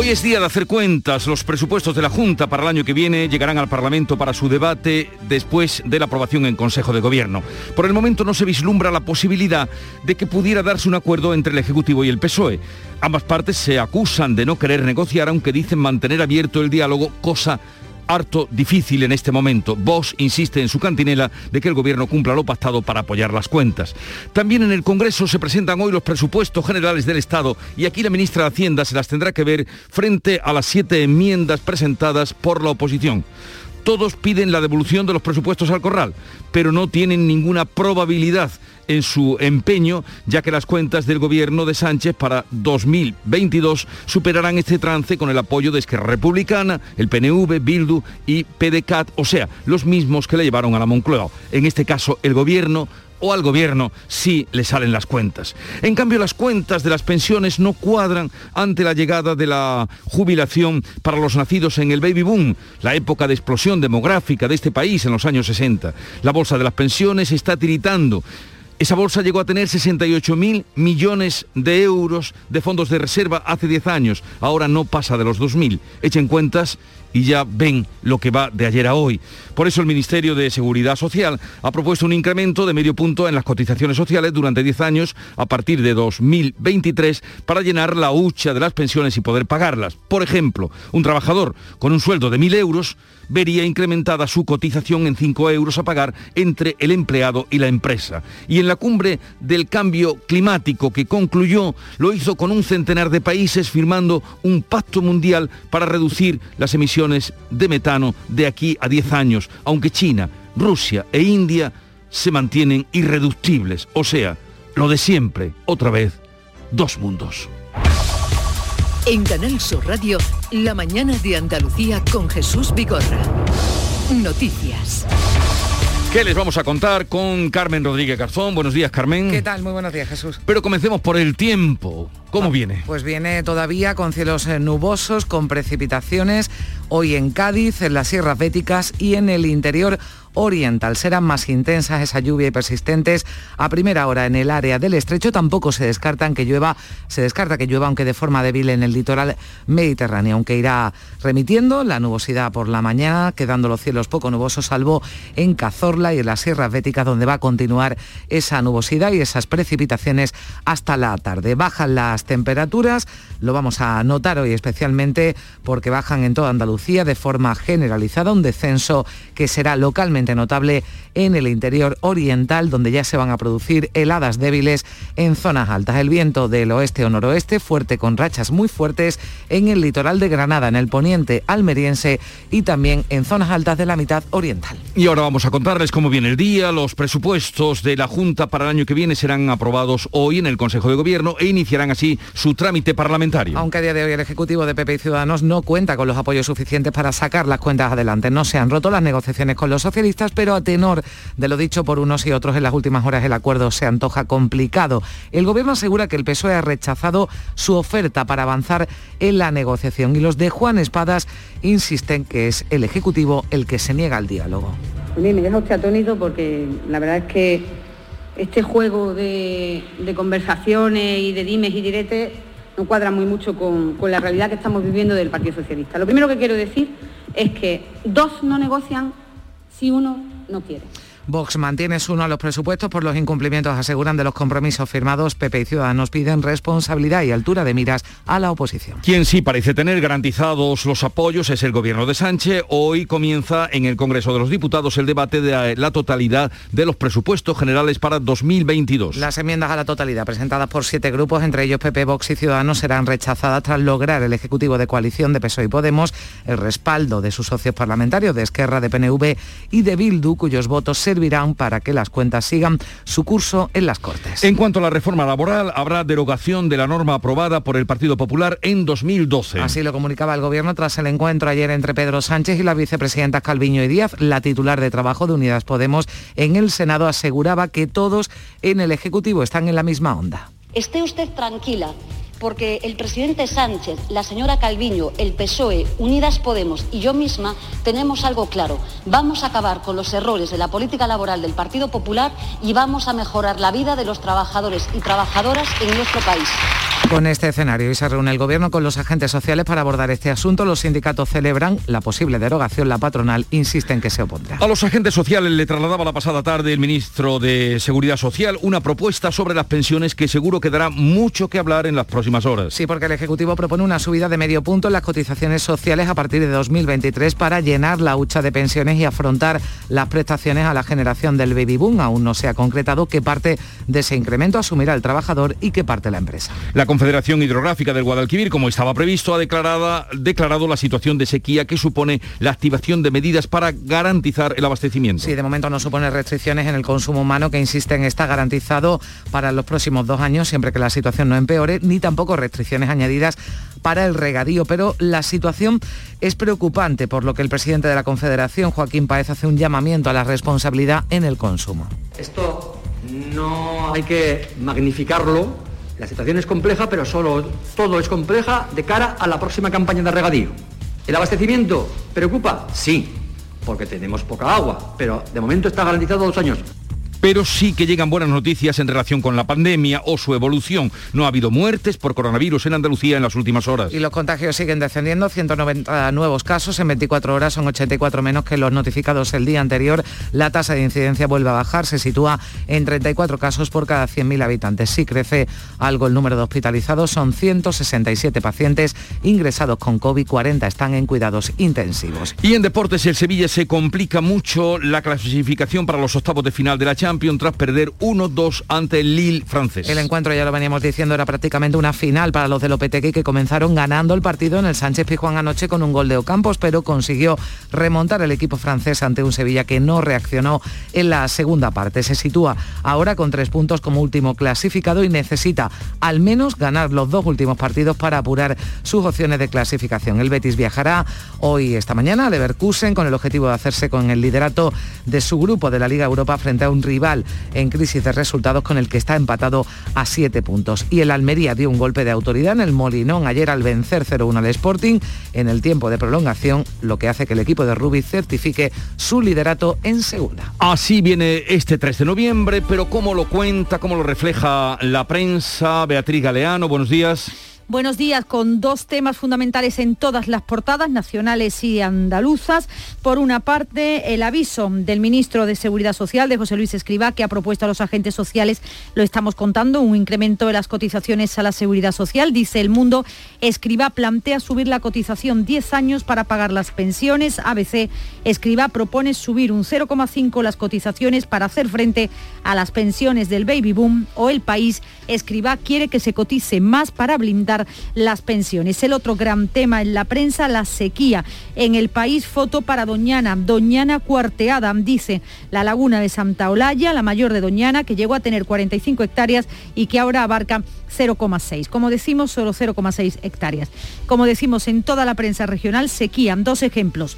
Hoy es día de hacer cuentas. Los presupuestos de la Junta para el año que viene llegarán al Parlamento para su debate después de la aprobación en Consejo de Gobierno. Por el momento no se vislumbra la posibilidad de que pudiera darse un acuerdo entre el Ejecutivo y el PSOE. Ambas partes se acusan de no querer negociar, aunque dicen mantener abierto el diálogo, cosa harto difícil en este momento. Vox insiste en su cantinela de que el gobierno cumpla lo pactado para apoyar las cuentas. También en el Congreso se presentan hoy los presupuestos generales del Estado y aquí la ministra de Hacienda se las tendrá que ver frente a las siete enmiendas presentadas por la oposición todos piden la devolución de los presupuestos al corral, pero no tienen ninguna probabilidad en su empeño, ya que las cuentas del gobierno de Sánchez para 2022 superarán este trance con el apoyo de Esquerra Republicana, el PNV, Bildu y PDCAT, o sea, los mismos que le llevaron a la Moncloa. En este caso, el gobierno o al gobierno sí le salen las cuentas. En cambio, las cuentas de las pensiones no cuadran ante la llegada de la jubilación para los nacidos en el baby boom, la época de explosión demográfica de este país en los años 60. La bolsa de las pensiones está tiritando. Esa bolsa llegó a tener 68.000 millones de euros de fondos de reserva hace 10 años. Ahora no pasa de los 2.000. Echen cuentas y ya ven lo que va de ayer a hoy. Por eso el Ministerio de Seguridad Social ha propuesto un incremento de medio punto en las cotizaciones sociales durante 10 años a partir de 2023 para llenar la hucha de las pensiones y poder pagarlas. Por ejemplo, un trabajador con un sueldo de 1.000 euros vería incrementada su cotización en 5 euros a pagar entre el empleado y la empresa. Y en la cumbre del cambio climático que concluyó, lo hizo con un centenar de países firmando un pacto mundial para reducir las emisiones de metano de aquí a 10 años, aunque China, Rusia e India se mantienen irreductibles. O sea, lo de siempre, otra vez, dos mundos. En Canal Sur Radio, La mañana de Andalucía con Jesús Vigorra. Noticias. ¿Qué les vamos a contar con Carmen Rodríguez Garzón? Buenos días, Carmen. ¿Qué tal? Muy buenos días, Jesús. Pero comencemos por el tiempo. ¿Cómo Ah, viene? Pues viene todavía con cielos eh, nubosos, con precipitaciones, hoy en Cádiz, en las sierras béticas y en el interior oriental. Serán más intensas esa lluvia y persistentes a primera hora en el área del estrecho. Tampoco se descartan que llueva, se descarta que llueva, aunque de forma débil en el litoral mediterráneo, aunque irá remitiendo la nubosidad por la mañana, quedando los cielos poco nubosos, salvo en Cazorla y en las sierras béticas, donde va a continuar esa nubosidad y esas precipitaciones hasta la tarde. Bajan las temperaturas, lo vamos a notar hoy especialmente porque bajan en toda Andalucía de forma generalizada, un descenso que será localmente notable en el interior oriental, donde ya se van a producir heladas débiles en zonas altas. El viento del oeste o noroeste, fuerte con rachas muy fuertes en el litoral de Granada, en el poniente almeriense y también en zonas altas de la mitad oriental. Y ahora vamos a contarles cómo viene el día. Los presupuestos de la Junta para el año que viene serán aprobados hoy en el Consejo de Gobierno e iniciarán así su trámite parlamentario. Aunque a día de hoy el Ejecutivo de PP y Ciudadanos no cuenta con los apoyos suficientes para sacar las cuentas adelante. No se han roto las negociaciones con los socialistas, pero a tenor de lo dicho por unos y otros en las últimas horas el acuerdo se antoja complicado. El Gobierno asegura que el PSOE ha rechazado su oferta para avanzar en la negociación y los de Juan Espadas insisten que es el Ejecutivo el que se niega al diálogo. A mí me deja usted atónito porque la verdad es que este juego de, conversaciones y de dimes y diretes no cuadra muy mucho con la realidad que estamos viviendo del Partido Socialista. Lo primero que quiero decir es que dos no negocian si uno no quiere. Vox mantiene su uno a los presupuestos por los incumplimientos, aseguran, de los compromisos firmados. PP y Ciudadanos piden responsabilidad y altura de miras a la oposición. Quien sí parece tener garantizados los apoyos es el gobierno de Sánchez. Hoy comienza en el Congreso de los Diputados el debate de la totalidad de los presupuestos generales para 2022. Las enmiendas a la totalidad presentadas por siete grupos, entre ellos PP, Vox y Ciudadanos, serán rechazadas tras lograr el Ejecutivo de Coalición de PSOE y Podemos el respaldo de sus socios parlamentarios de Esquerra, de PNV y de Bildu, cuyos votos se servirán para que las cuentas sigan su curso en las Cortes. En cuanto a la reforma laboral, habrá derogación de la norma aprobada por el Partido Popular en 2012. Así lo comunicaba el Gobierno tras el encuentro ayer entre Pedro Sánchez y la vicepresidenta Calviño y Díaz. La titular de Trabajo de Unidas Podemos en el Senado aseguraba que todos en el Ejecutivo están en la misma onda. Esté usted tranquila porque el presidente Sánchez, la señora Calviño, el PSOE, Unidas Podemos y yo misma tenemos algo claro. Vamos a acabar con los errores de la política laboral del Partido Popular y vamos a mejorar la vida de los trabajadores y trabajadoras en nuestro país. Con este escenario y se reúne el Gobierno con los agentes sociales para abordar este asunto. Los sindicatos celebran la posible derogación. La patronal insiste en que se opondrá. A los agentes sociales le trasladaba la pasada tarde el ministro de Seguridad Social una propuesta sobre las pensiones que seguro que dará mucho que hablar en las próximas horas. Sí, porque el Ejecutivo propone una subida de medio punto en las cotizaciones sociales a partir de 2023 para llenar la hucha de pensiones y afrontar las prestaciones a la generación del baby boom. Aún no se ha concretado qué parte de ese incremento asumirá el trabajador y qué parte la empresa. La Confederación Hidrográfica del Guadalquivir, como estaba previsto, ha declarado, declarado la situación de sequía que supone la activación de medidas para garantizar el abastecimiento. Sí, de momento no supone restricciones en el consumo humano que insisten está garantizado para los próximos dos años, siempre que la situación no empeore, ni tampoco restricciones añadidas para el regadío. Pero la situación es preocupante, por lo que el presidente de la Confederación, Joaquín Paez, hace un llamamiento a la responsabilidad en el consumo. Esto no hay que magnificarlo la situación es compleja, pero solo todo es compleja de cara a la próxima campaña de regadío. ¿El abastecimiento preocupa? Sí, porque tenemos poca agua, pero de momento está garantizado dos años pero sí que llegan buenas noticias en relación con la pandemia o su evolución. No ha habido muertes por coronavirus en Andalucía en las últimas horas. Y los contagios siguen descendiendo, 190 nuevos casos en 24 horas, son 84 menos que los notificados el día anterior. La tasa de incidencia vuelve a bajar, se sitúa en 34 casos por cada 100.000 habitantes. Sí crece algo el número de hospitalizados, son 167 pacientes ingresados con COVID, 40 están en cuidados intensivos. Y en deportes el Sevilla se complica mucho la clasificación para los octavos de final de la Champions tras perder 1-2 ante el Lille francés. El encuentro, ya lo veníamos diciendo, era prácticamente una final para los de Lopetegui que comenzaron ganando el partido en el Sánchez Pizjuán anoche con un gol de Ocampos, pero consiguió remontar el equipo francés ante un Sevilla que no reaccionó en la segunda parte. Se sitúa ahora con tres puntos como último clasificado y necesita al menos ganar los dos últimos partidos para apurar sus opciones de clasificación. El Betis viajará hoy, esta mañana, a Leverkusen con el objetivo de hacerse con el liderato de su grupo de la Liga Europa frente a un rival en crisis de resultados con el que está empatado a siete puntos. Y el Almería dio un golpe de autoridad en el Molinón ayer al vencer 0-1 al Sporting en el tiempo de prolongación, lo que hace que el equipo de Rubí certifique su liderato en segunda. Así viene este 3 de noviembre, pero ¿cómo lo cuenta, cómo lo refleja la prensa? Beatriz Galeano, buenos días. Buenos días, con dos temas fundamentales en todas las portadas, nacionales y andaluzas. Por una parte, el aviso del ministro de Seguridad Social, de José Luis Escriba, que ha propuesto a los agentes sociales, lo estamos contando, un incremento de las cotizaciones a la Seguridad Social. Dice El Mundo, Escriba plantea subir la cotización 10 años para pagar las pensiones. ABC, Escriba propone subir un 0,5 las cotizaciones para hacer frente a las pensiones del baby boom. O El País, Escriba quiere que se cotice más para blindar las pensiones. El otro gran tema en la prensa, la sequía. En el país, foto para Doñana. Doñana cuarteada, dice la laguna de Santa Olalla, la mayor de Doñana, que llegó a tener 45 hectáreas y que ahora abarca 0,6. Como decimos, solo 0,6 hectáreas. Como decimos en toda la prensa regional, sequía. Dos ejemplos.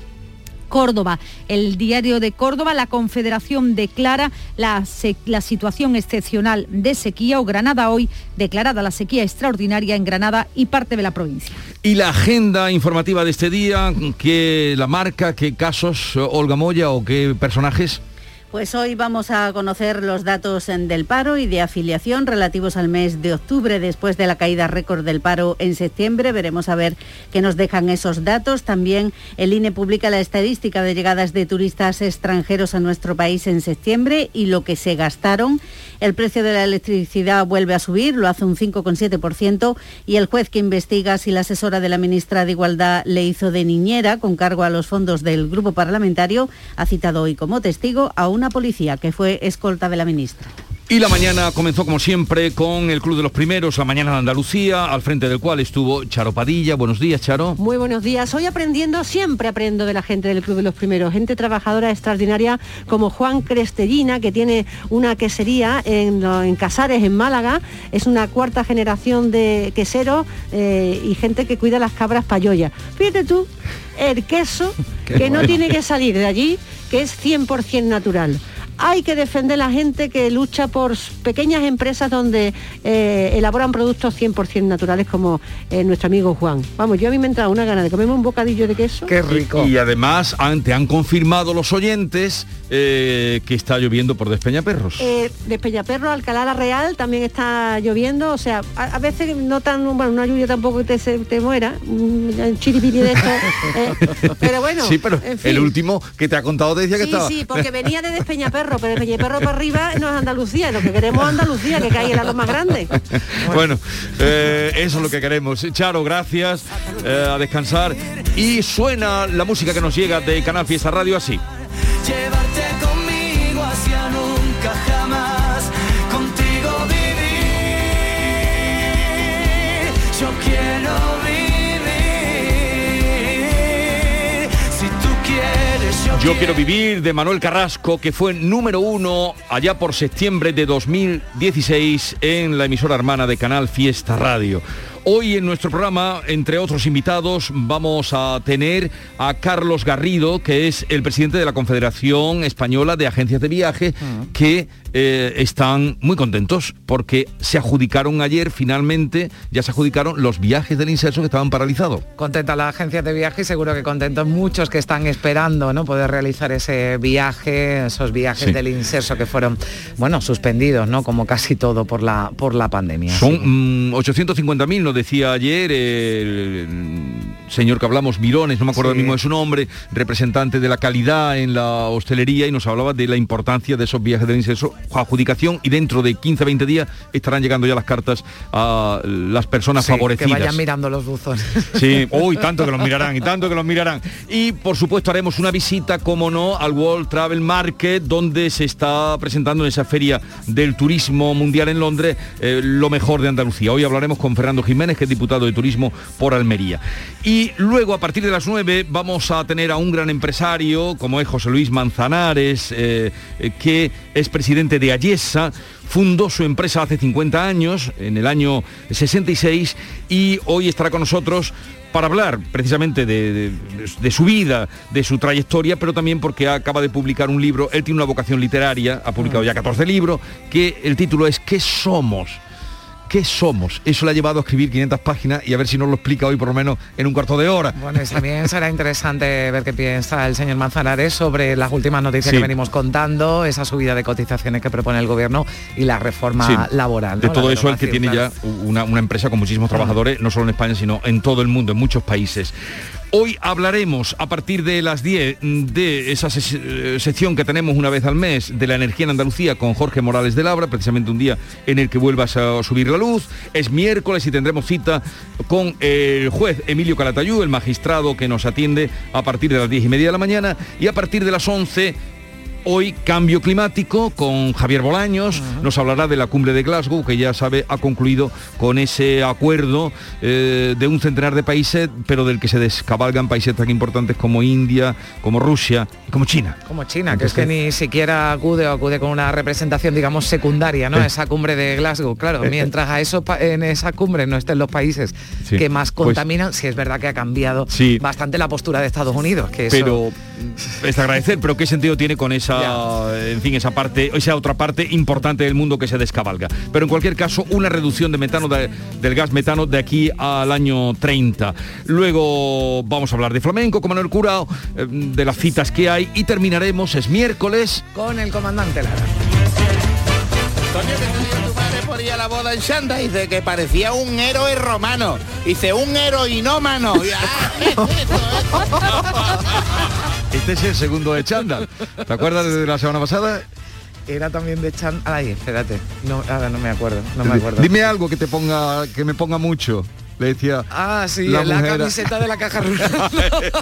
Córdoba. El diario de Córdoba, la Confederación declara la, la, situación excepcional de sequía o Granada hoy declarada la sequía extraordinaria en Granada y parte de la provincia. Y la agenda informativa de este día, ¿qué la marca, qué casos, Olga Moya o qué personajes? Pues hoy vamos a conocer los datos del paro y de afiliación relativos al mes de octubre después de la caída récord del paro en septiembre. Veremos a ver qué nos dejan esos datos. También el INE publica la estadística de llegadas de turistas extranjeros a nuestro país en septiembre y lo que se gastaron. El precio de la electricidad vuelve a subir, lo hace un 5,7% y el juez que investiga si la asesora de la ministra de Igualdad le hizo de niñera con cargo a los fondos del grupo parlamentario ha citado hoy como testigo a un una policía que fue escolta de la ministra. Y la mañana comenzó como siempre con el Club de los Primeros, la mañana de Andalucía, al frente del cual estuvo Charo Padilla. Buenos días, Charo. Muy buenos días. Hoy aprendiendo, siempre aprendo de la gente del Club de los Primeros, gente trabajadora extraordinaria como Juan Crestellina, que tiene una quesería en, en Casares, en Málaga. Es una cuarta generación de queseros eh, y gente que cuida las cabras payoya. Fíjate tú, el queso que no tiene que salir de allí, que es 100% natural hay que defender la gente que lucha por pequeñas empresas donde eh, elaboran productos 100% naturales como eh, nuestro amigo Juan. Vamos, yo a mí me entra una gana de comerme un bocadillo de queso. Qué rico. Y, además te han confirmado los oyentes eh, que está lloviendo por Despeñaperros. Eh, Despeñaperros, Alcalá la Real también está lloviendo, o sea, a, veces no tan, bueno, una lluvia tampoco que te, te muera, un chiripiri de esto, pero bueno. Sí, pero el último que te ha contado decía que estaba... Sí, sí, porque venía de Despeñaperros pero el Perro para arriba no es Andalucía, lo que queremos es Andalucía, que caiga la más grande. Bueno, eh, eso es lo que queremos. Charo, gracias, eh, a descansar. Y suena la música que nos llega de Canal Fiesta Radio así. Yo quiero vivir de Manuel Carrasco, que fue número uno allá por septiembre de 2016 en la emisora hermana de Canal Fiesta Radio. Hoy en nuestro programa, entre otros invitados, vamos a tener a Carlos Garrido, que es el presidente de la Confederación Española de Agencias de Viaje, ah. que eh, están muy contentos porque se adjudicaron ayer finalmente, ya se adjudicaron los viajes del inserso que estaban paralizados. Contenta la agencia de viaje y seguro que contentos muchos que están esperando ¿no? poder realizar ese viaje, esos viajes del inserso que fueron, bueno, suspendidos, ¿no? Como casi todo por la, por la pandemia. Son 850.000, mm, nos decía ayer el, señor que hablamos, Mirones, no me acuerdo mismo de su nombre, representante de la calidad en la hostelería y nos hablaba de la importancia de esos viajes del inserso adjudicación y dentro de 15-20 días estarán llegando ya las cartas a las personas favorecidas. Que vayan mirando los buzones. Sí, uy, tanto que los mirarán y tanto que los mirarán. Y por supuesto haremos una visita, como no, al World Travel Market, donde se está presentando en esa feria del turismo mundial en Londres eh, lo mejor de Andalucía. Hoy hablaremos con Fernando Jiménez, que es diputado de turismo por Almería. Y luego, a partir de las 9, vamos a tener a un gran empresario, como es José Luis Manzanares, eh, eh, que es presidente de Ayesa, fundó su empresa hace 50 años, en el año 66, y hoy estará con nosotros para hablar precisamente de, su vida, de su trayectoria, pero también porque acaba de publicar un libro, él tiene una vocación literaria, ha publicado ya 14 libros, que el título es ¿Qué somos? ¿Qué somos? Eso le ha llevado a escribir 500 páginas y a ver si nos lo explica hoy por lo menos en un cuarto de hora. Bueno, y también será interesante ver qué piensa el señor Manzanares sobre las últimas noticias que venimos contando, esa subida de cotizaciones que propone el gobierno y la reforma laboral. De todo eso el que tiene ya una, una empresa con muchísimos trabajadores, no solo en España, sino en todo el mundo, en muchos países. Hoy hablaremos a partir de las 10 de esa eh, sección que tenemos una vez al mes de la energía en Andalucía con Jorge Morales de Labra, precisamente un día en el que vuelvas a subir la luz. Es miércoles y tendremos cita con el juez Emilio Calatayú, el magistrado que nos atiende a partir de las 10 y media de la mañana y a partir de las 11 Hoy cambio climático con Javier Bolaños, nos hablará de la cumbre de Glasgow, que ya sabe ha concluido con ese acuerdo eh, de un centenar de países, pero del que se descabalgan países tan importantes como India, como Rusia y como China. Como China, que es que ni siquiera acude o acude con una representación, digamos, secundaria, ¿no? Eh. Esa cumbre de Glasgow, claro, eh, mientras a eso en esa cumbre no estén los países que más pues contaminan, si es verdad que ha cambiado bastante la postura de Estados Unidos, que eso... Pero es agradecer, pero ¿qué sentido tiene con esa en fin, esa parte, esa otra parte importante del mundo que se descabalga. Pero en cualquier caso, una reducción de metano del gas metano de aquí al año 30. Luego vamos a hablar de flamenco con Manuel Curao, eh, de las citas que hay y terminaremos, es miércoles. Con el comandante Lara a la boda en Shanda dice que parecía un héroe romano. Dice un heroinómano. Este es el segundo de Chanda. ¿Te acuerdas de la semana pasada? Era también de Chanda. Ay, espérate. No, ahora no me acuerdo. No me acuerdo. Dime algo que te ponga, que me ponga mucho. Le decía Ah, sí, la camiseta de la caja rural.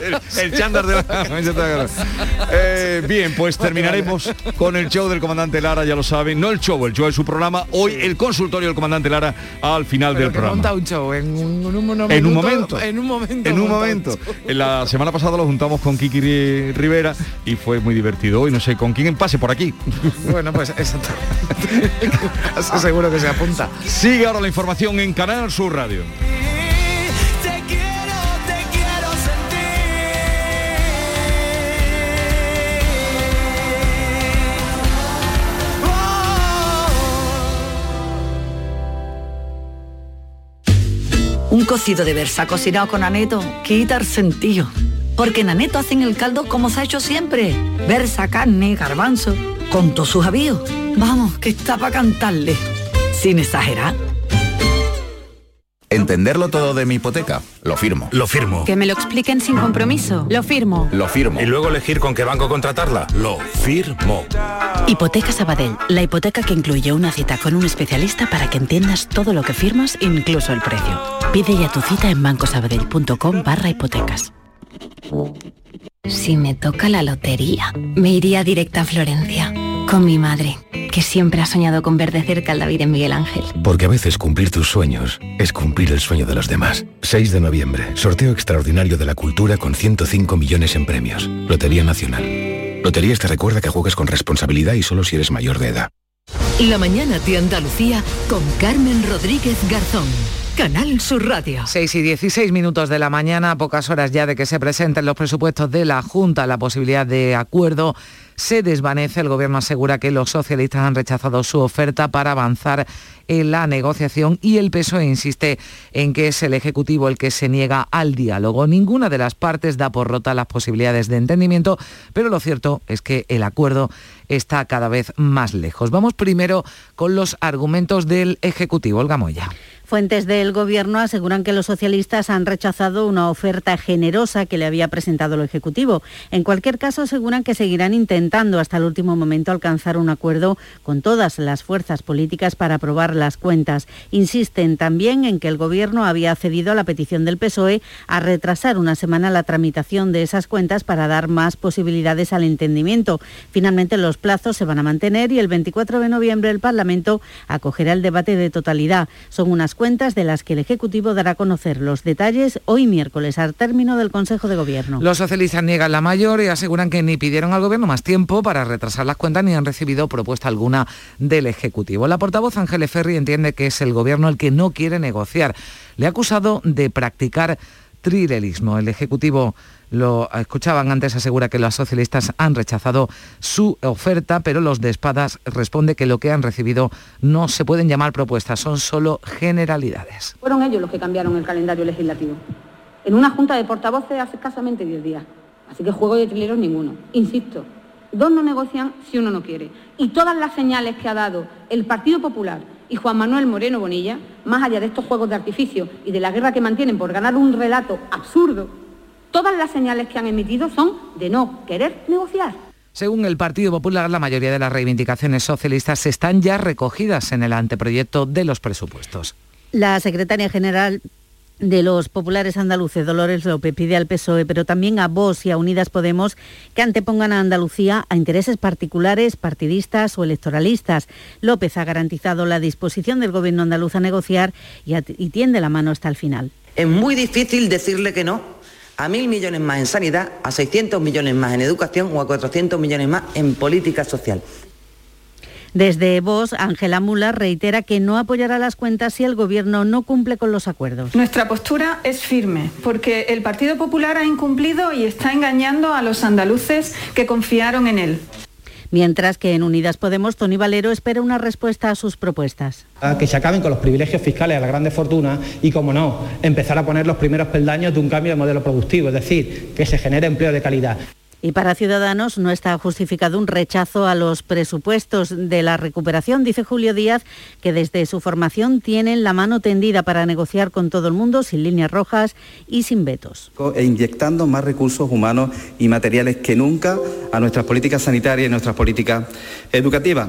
el, el chándal de la camiseta de la caja. Eh, bien, pues terminaremos con el show del comandante Lara, ya lo saben. No el show, el show es su programa. Hoy el consultorio del comandante Lara al final Pero del que programa. monta un show en un, En minuto- momento. En un momento. En un momento. En la semana pasada lo juntamos con Kiki Ri- Rivera y fue muy divertido. Hoy no sé con quién pase por aquí. Bueno, pues exacto. Seguro que se apunta. Sigue ahora la información en Canal Sur Radio. Cocido de versa cocinado con aneto quita el sentido. Porque en aneto hacen el caldo como se ha hecho siempre. Versa, carne, garbanzo, con todos sus avíos. Vamos, que está para cantarle. Sin exagerar. Entenderlo todo de mi hipoteca. Lo firmo. Lo firmo. Que me lo expliquen sin compromiso. Lo firmo. Lo firmo. Y luego elegir con qué banco contratarla. Lo firmo. Hipoteca Sabadell, la hipoteca que incluye una cita con un especialista para que entiendas todo lo que firmas, incluso el precio. Pide ya tu cita en bancosabadell.com barra hipotecas. Si me toca la lotería, me iría directa a Florencia. Con mi madre, que siempre ha soñado con ver de cerca al David en Miguel Ángel. Porque a veces cumplir tus sueños es cumplir el sueño de los demás. 6 de noviembre, sorteo extraordinario de la cultura con 105 millones en premios. Lotería Nacional. Loterías te recuerda que juegues con responsabilidad y solo si eres mayor de edad. La mañana de Andalucía con Carmen Rodríguez Garzón. Canal Sur Radio. 6 y 16 minutos de la mañana, a pocas horas ya de que se presenten los presupuestos de la Junta, la posibilidad de acuerdo se desvanece. El Gobierno asegura que los socialistas han rechazado su oferta para avanzar en la negociación y el PSOE insiste en que es el Ejecutivo el que se niega al diálogo. Ninguna de las partes da por rota las posibilidades de entendimiento, pero lo cierto es que el acuerdo está cada vez más lejos. Vamos primero con los argumentos del Ejecutivo. Olga Moya. Fuentes del Gobierno aseguran que los socialistas han rechazado una oferta generosa que le había presentado el Ejecutivo. En cualquier caso, aseguran que seguirán intentando hasta el último momento alcanzar un acuerdo con todas las fuerzas políticas para aprobar las cuentas. Insisten también en que el Gobierno había accedido a la petición del PSOE a retrasar una semana la tramitación de esas cuentas para dar más posibilidades al entendimiento. Finalmente, los plazos se van a mantener y el 24 de noviembre el Parlamento acogerá el debate de totalidad. Son unas cuentas de las que el Ejecutivo dará a conocer los detalles hoy miércoles al término del Consejo de Gobierno. Los socialistas niegan la mayor y aseguran que ni pidieron al Gobierno más tiempo para retrasar las cuentas ni han recibido propuesta alguna del Ejecutivo. La portavoz Ángeles Ferri entiende que es el Gobierno el que no quiere negociar. Le ha acusado de practicar trilerismo. El Ejecutivo lo escuchaban antes, asegura que los socialistas han rechazado su oferta, pero los de Espadas responde que lo que han recibido no se pueden llamar propuestas, son solo generalidades. Fueron ellos los que cambiaron el calendario legislativo. En una junta de portavoces hace escasamente 10 días. Así que juego de trileros ninguno. Insisto, dos no negocian si uno no quiere. Y todas las señales que ha dado el Partido Popular y Juan Manuel Moreno Bonilla, más allá de estos juegos de artificio y de la guerra que mantienen por ganar un relato absurdo, todas las señales que han emitido son de no querer negociar. Según el Partido Popular, la mayoría de las reivindicaciones socialistas están ya recogidas en el anteproyecto de los presupuestos. La secretaria general de los populares andaluces, Dolores López, pide al PSOE, pero también a Vox y a Unidas Podemos, que antepongan a Andalucía a intereses particulares, partidistas o electoralistas. López ha garantizado la disposición del Gobierno andaluz a negociar y, a- y tiende la mano hasta el final. Es muy difícil decirle que no a mil millones más en sanidad, a 600 millones más en educación o a 400 millones más en política social. Desde Vox, Ángela Mula reitera que no apoyará las cuentas si el Gobierno no cumple con los acuerdos. Nuestra postura es firme, porque el Partido Popular ha incumplido y está engañando a los andaluces que confiaron en él. Mientras que en Unidas Podemos, Tony Valero espera una respuesta a sus propuestas. a que se acaben con los privilegios fiscales a las grandes fortunas y, como no, empezar a poner los primeros peldaños de un cambio de modelo productivo, es decir, que se genere empleo de calidad. Y para Ciudadanos no está justificado un rechazo a los presupuestos de la recuperación, dice Julio Díaz, que desde su formación tienen la mano tendida para negociar con todo el mundo sin líneas rojas y sin vetos. e inyectando más recursos humanos y materiales que nunca a nuestras políticas sanitarias y nuestras políticas educativas.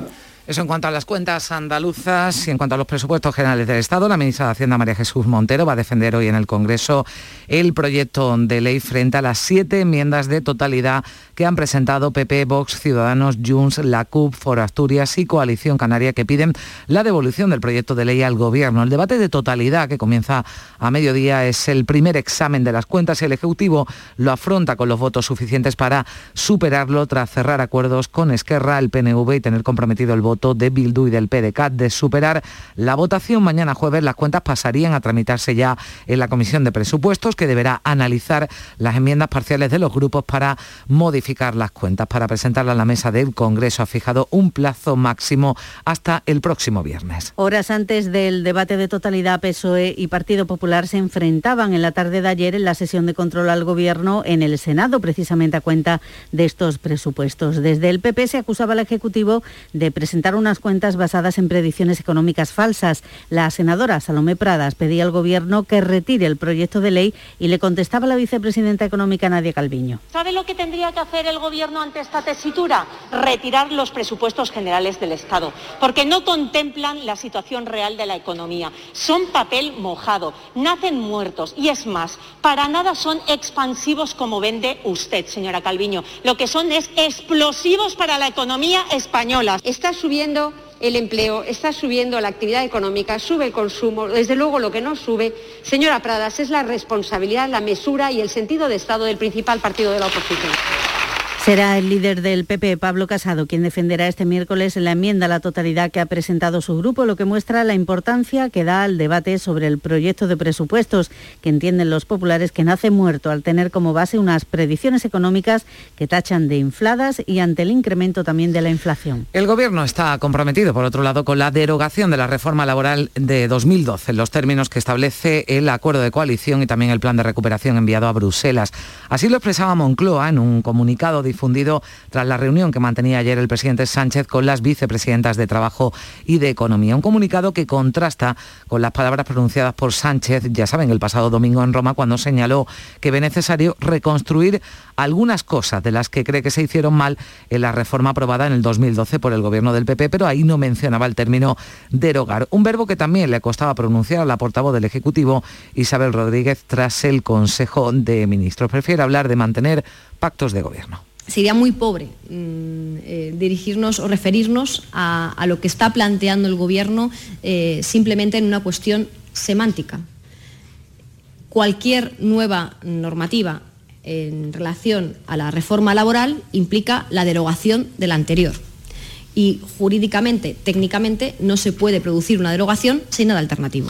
Eso en cuanto a las cuentas andaluzas y en cuanto a los presupuestos generales del Estado, la ministra de Hacienda María Jesús Montero va a defender hoy en el Congreso el proyecto de ley frente a las siete enmiendas de totalidad que han presentado PP, Vox, Ciudadanos, Junts, la CUP, For Asturias y Coalición Canaria que piden la devolución del proyecto de ley al Gobierno. El debate de totalidad que comienza a mediodía es el primer examen de las cuentas y el Ejecutivo lo afronta con los votos suficientes para superarlo tras cerrar acuerdos con Esquerra, el PNV y tener comprometido el voto de Bildu y del PDCAT. De superar la votación mañana jueves, las cuentas pasarían a tramitarse ya en la Comisión de Presupuestos, que deberá analizar las enmiendas parciales de los grupos para modificar las cuentas. Para presentarla a la mesa del Congreso ha fijado un plazo máximo hasta el próximo viernes. Horas antes del debate de totalidad, PSOE y Partido Popular se enfrentaban en la tarde de ayer en la sesión de control al Gobierno en el Senado, precisamente a cuenta de estos presupuestos. Desde el PP se acusaba al Ejecutivo de presentar unas cuentas basadas en predicciones económicas falsas. La senadora Salomé Pradas pedía al Gobierno que retire el proyecto de ley y le contestaba la vicepresidenta económica Nadia Calviño. ¿Sabe lo que tendría que hacer el Gobierno ante esta tesitura? Retirar los presupuestos generales del Estado, porque no contemplan la situación real de la economía. Son papel mojado, nacen muertos y es más, para nada son expansivos como vende usted, señora Calviño. Lo que son es explosivos para la economía española. Está subiendo el empleo, está subiendo la actividad económica, sube el consumo. Desde luego lo que no sube, señora Pradas, es la responsabilidad, la mesura y el sentido de Estado del principal partido de la oposición. Será el líder del PP, Pablo Casado, quien defenderá este miércoles la enmienda a la totalidad que ha presentado su grupo, lo que muestra la importancia que da al debate sobre el proyecto de presupuestos, que entienden los populares que nace muerto al tener como base unas predicciones económicas que tachan de infladas y ante el incremento también de la inflación. El Gobierno está comprometido, por otro lado, con la derogación de la reforma laboral de 2012, en los términos que establece el acuerdo de coalición y también el plan de recuperación enviado a Bruselas. Así lo expresaba Moncloa en un comunicado difundido tras la reunión que mantenía ayer el presidente Sánchez con las vicepresidentas de Trabajo y de Economía. Un comunicado que contrasta con las palabras pronunciadas por Sánchez, ya saben, el pasado domingo en Roma, cuando señaló que ve necesario reconstruir algunas cosas de las que cree que se hicieron mal en la reforma aprobada en el 2012 por el gobierno del PP, pero ahí no mencionaba el término derogar, un verbo que también le costaba pronunciar a la portavoz del Ejecutivo, Isabel Rodríguez, tras el Consejo de Ministros. Prefiere hablar de mantener pactos de gobierno sería muy pobre mm, eh, dirigirnos o referirnos a, lo que está planteando el Gobierno eh, simplemente en una cuestión semántica. Cualquier nueva normativa en relación a la reforma laboral implica la derogación de la anterior. Y jurídicamente, técnicamente, no se puede producir una derogación sin nada alternativo.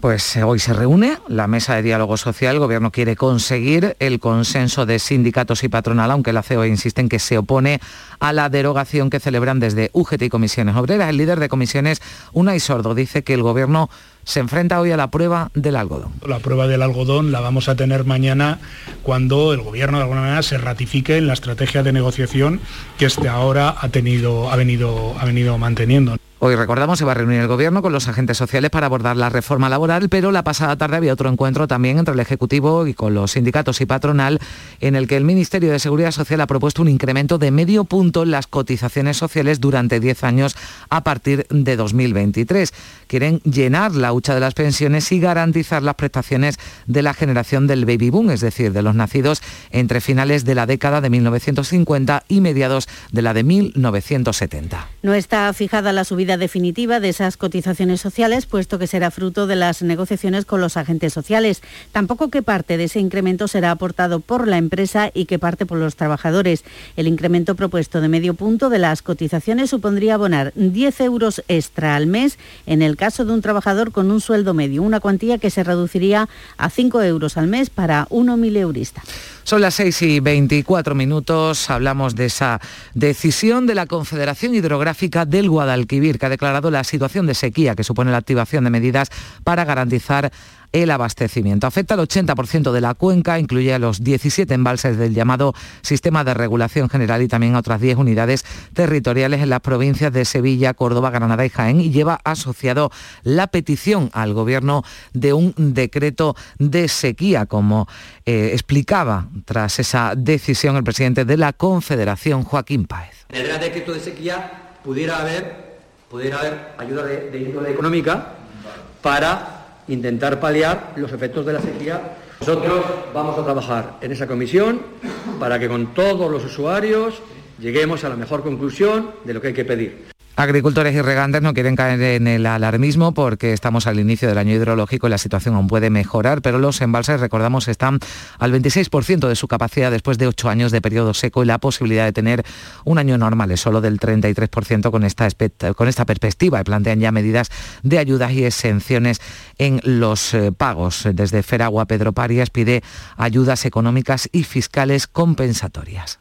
Pues hoy se reúne la mesa de diálogo social. El Gobierno quiere conseguir el consenso de sindicatos y patronal, aunque la COE insiste en que se opone a la derogación que celebran desde UGT y Comisiones Obreras. El líder de comisiones, Unai Sordo, dice que el Gobierno se enfrenta hoy a la prueba del algodón. La prueba del algodón la vamos a tener mañana cuando el gobierno de alguna manera se ratifique en la estrategia de negociación que este ahora ha venido manteniendo. Hoy recordamos se va a reunir el Gobierno con los agentes sociales para abordar la reforma laboral, pero la pasada tarde había otro encuentro también entre el Ejecutivo y con los sindicatos y patronal, en el que el Ministerio de Seguridad Social ha propuesto un incremento de medio punto en las cotizaciones sociales durante 10 años a partir de 2023. Quieren llenar la hucha de las pensiones y garantizar las prestaciones de la generación del baby boom, es decir, de los nacidos entre finales de la década de 1950 y mediados de la de 1970. No está fijada la subida definitiva de esas cotizaciones sociales, puesto que será fruto de las negociaciones con los agentes sociales. Tampoco que parte de ese incremento será aportado por la empresa y que parte por los trabajadores. El incremento propuesto de medio punto de las cotizaciones supondría abonar 10 euros extra al mes en el caso de un trabajador con un sueldo medio, una cuantía que se reduciría a 5 euros al mes para uno mileurista. Son las 6 y 24 minutos. Hablamos de esa decisión de la Confederación Hidrográfica del Guadalquivir, que ha declarado la situación de sequía que supone la activación de medidas para garantizar el abastecimiento. Afecta al 80% de la cuenca, incluye a los 17 embalses del llamado Sistema de Regulación General y también a otras 10 unidades territoriales en las provincias de Sevilla, Córdoba, Granada y Jaén y lleva asociado la petición al Gobierno de un decreto de sequía, como eh, explicaba tras esa decisión el presidente de la Confederación, Joaquín Páez. En el decreto de sequía pudiera haber, pudiera haber ayuda de, de índole económica para intentar paliar los efectos de la sequía. Nosotros vamos a trabajar en esa comisión para que con todos los usuarios lleguemos a la mejor conclusión de lo que hay que pedir. Agricultores y regantes no quieren caer en el alarmismo porque estamos al inicio del año hidrológico y la situación aún puede mejorar, pero los embalses, recordamos, están al 26% de su capacidad después de ocho años de periodo seco y la posibilidad de tener un año normal es solo del 33% con esta, perspectiva y plantean ya medidas de ayudas y exenciones en los eh, pagos. Desde Feragua, Pedro Parias pide ayudas económicas y fiscales compensatorias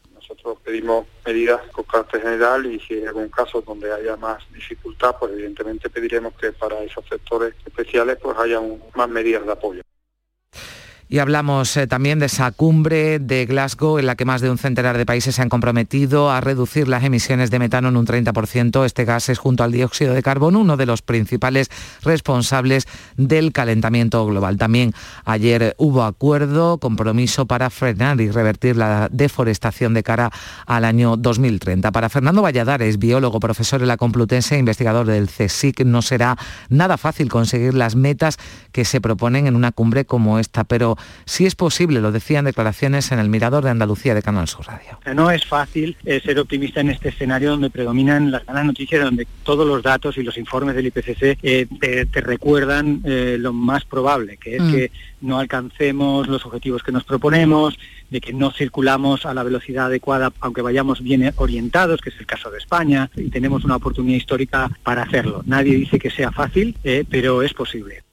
pedimos medidas con carácter general y si hay algún caso donde haya más dificultad, pues evidentemente pediremos que para esos sectores especiales pues haya un, más medidas de apoyo. Y hablamos eh, también de esa cumbre de Glasgow en la que más de un centenar de países se han comprometido a reducir las emisiones de metano en un 30%. Este gas es junto al dióxido de carbono uno de los principales responsables del calentamiento global. También ayer hubo acuerdo, compromiso para frenar y revertir la deforestación de cara al año 2030. Para Fernando Valladares, biólogo, profesor en la Complutense e investigador del CSIC, no será nada fácil conseguir las metas que se proponen en una cumbre como esta, pero si es posible, lo decían declaraciones en el Mirador de Andalucía de Canal Sur Radio. No es fácil eh, ser optimista en este escenario donde predominan las malas noticias, donde todos los datos y los informes del IPCC eh, te, recuerdan eh, lo más probable, que es mm. que no alcancemos los objetivos que nos proponemos, de que no circulamos a la velocidad adecuada aunque vayamos bien orientados, que es el caso de España, y tenemos una oportunidad histórica para hacerlo. Nadie dice que sea fácil, pero es posible.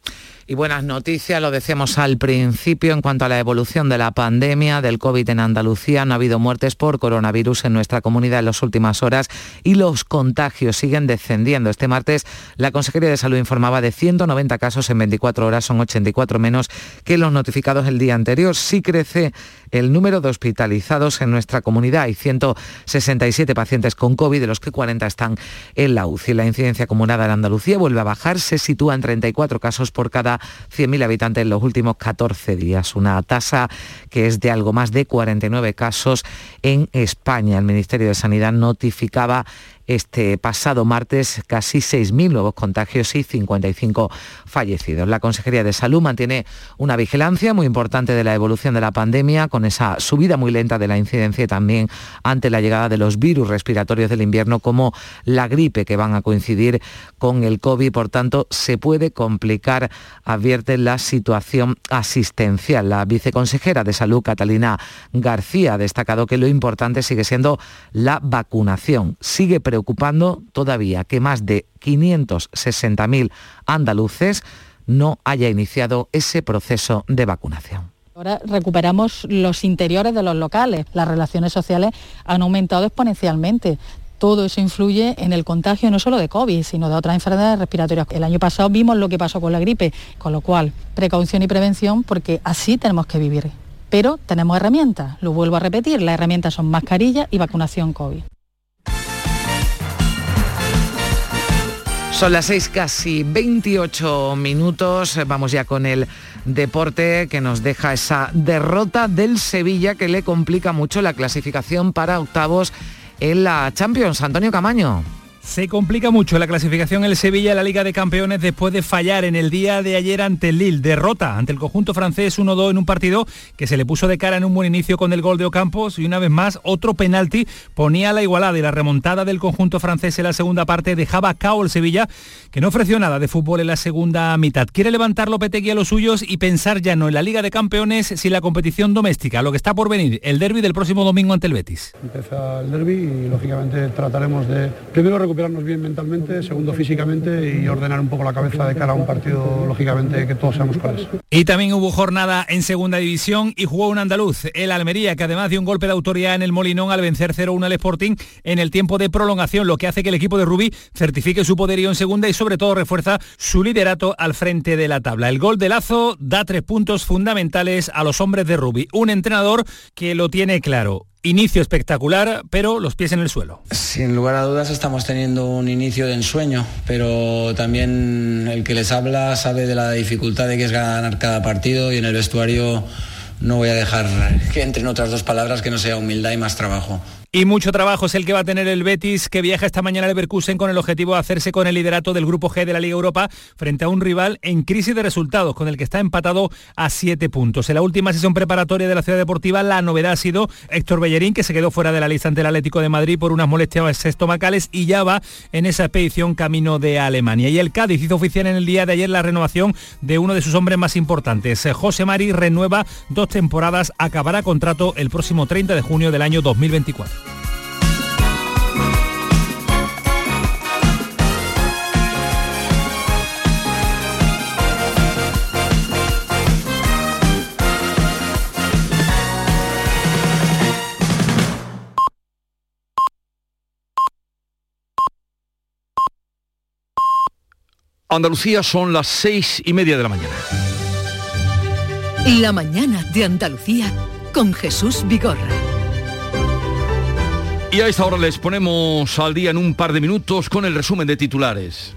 Y buenas noticias, lo decíamos al principio, en cuanto a la evolución de la pandemia del COVID en Andalucía, no ha habido muertes por coronavirus en nuestra comunidad en las últimas horas y los contagios siguen descendiendo. Este martes la Consejería de Salud informaba de 190 casos en 24 horas, son 84 menos que los notificados el día anterior. Sí crece el número de hospitalizados en nuestra comunidad. Hay 167 pacientes con COVID, de los que 40 están en la UCI. La incidencia acumulada en Andalucía vuelve a bajar, se sitúa en 34 casos por cada 100.000 habitantes en los últimos 14 días, una tasa que es de algo más de 49 casos en España. El Ministerio de Sanidad notificaba este pasado martes casi 6.000 nuevos contagios y 55 fallecidos. La Consejería de Salud mantiene una vigilancia muy importante de la evolución de la pandemia, con esa subida muy lenta de la incidencia también ante la llegada de los virus respiratorios del invierno como la gripe que van a coincidir con el COVID. Por tanto, se puede complicar, advierte la situación asistencial. La viceconsejera de Salud, Catalina García, ha destacado que lo importante sigue siendo la vacunación. Sigue preocupando todavía que más de 560.000 andaluces no haya iniciado ese proceso de vacunación. Ahora recuperamos los interiores de los locales, las relaciones sociales han aumentado exponencialmente. Todo eso influye en el contagio no solo de COVID, sino de otras enfermedades respiratorias. El año pasado vimos lo que pasó con la gripe, con lo cual precaución y prevención porque así tenemos que vivir. Pero tenemos herramientas, lo vuelvo a repetir, las herramientas son mascarilla y vacunación COVID. Son las seis casi 28 minutos. Vamos ya con el deporte que nos deja esa derrota del Sevilla que le complica mucho la clasificación para octavos en la Champions. Antonio Camaño. Se complica mucho la clasificación el Sevilla en la Liga de Campeones después de fallar en el día de ayer ante el Lille. Derrota ante el conjunto francés 1-2 en un partido que se le puso de cara en un buen inicio con el gol de Ocampos y una vez más otro penalti ponía la igualada y la remontada del conjunto francés en la segunda parte dejaba cao el Sevilla que no ofreció nada de fútbol en la segunda mitad. Quiere levantar Lopetegui a los suyos y pensar ya no en la Liga de Campeones sino la competición doméstica, lo que está por venir, el derby del próximo domingo ante el Betis. Empieza el derby y lógicamente trataremos de primero recuperar recuperarnos bien mentalmente, segundo físicamente y ordenar un poco la cabeza de cara a un partido, lógicamente, que todos sabemos cuál es. Y también hubo jornada en segunda división y jugó un andaluz, el Almería, que además dio un golpe de autoridad en el Molinón al vencer 0-1 al Sporting en el tiempo de prolongación, lo que hace que el equipo de Rubí certifique su poderío en segunda y sobre todo refuerza su liderato al frente de la tabla. El gol de Lazo da tres puntos fundamentales a los hombres de Rubí. Un entrenador que lo tiene claro Inicio espectacular, pero los pies en el suelo. Sin lugar a dudas estamos teniendo un inicio de ensueño, pero también el que les habla sabe de la dificultad de que es ganar cada partido y en el vestuario no voy a dejar que entren otras dos palabras que no sea humildad y más trabajo. Y mucho trabajo es el que va a tener el Betis, que viaja esta mañana al Leverkusen con el objetivo de hacerse con el liderato del Grupo G de la Liga Europa frente a un rival en crisis de resultados, con el que está empatado a siete puntos. En la última sesión preparatoria de la Ciudad Deportiva, la novedad ha sido Héctor Bellerín, que se quedó fuera de la lista ante el Atlético de Madrid por unas molestias estomacales y ya va en esa expedición camino de Alemania. Y el Cádiz hizo oficial en el día de ayer la renovación de uno de sus hombres más importantes. José Mari renueva dos temporadas, acabará contrato el próximo 30 de junio del año 2024. Andalucía son las seis y media de la mañana. La mañana de Andalucía con Jesús Vigorra. Y a esta hora les ponemos al día en un par de minutos con el resumen de titulares.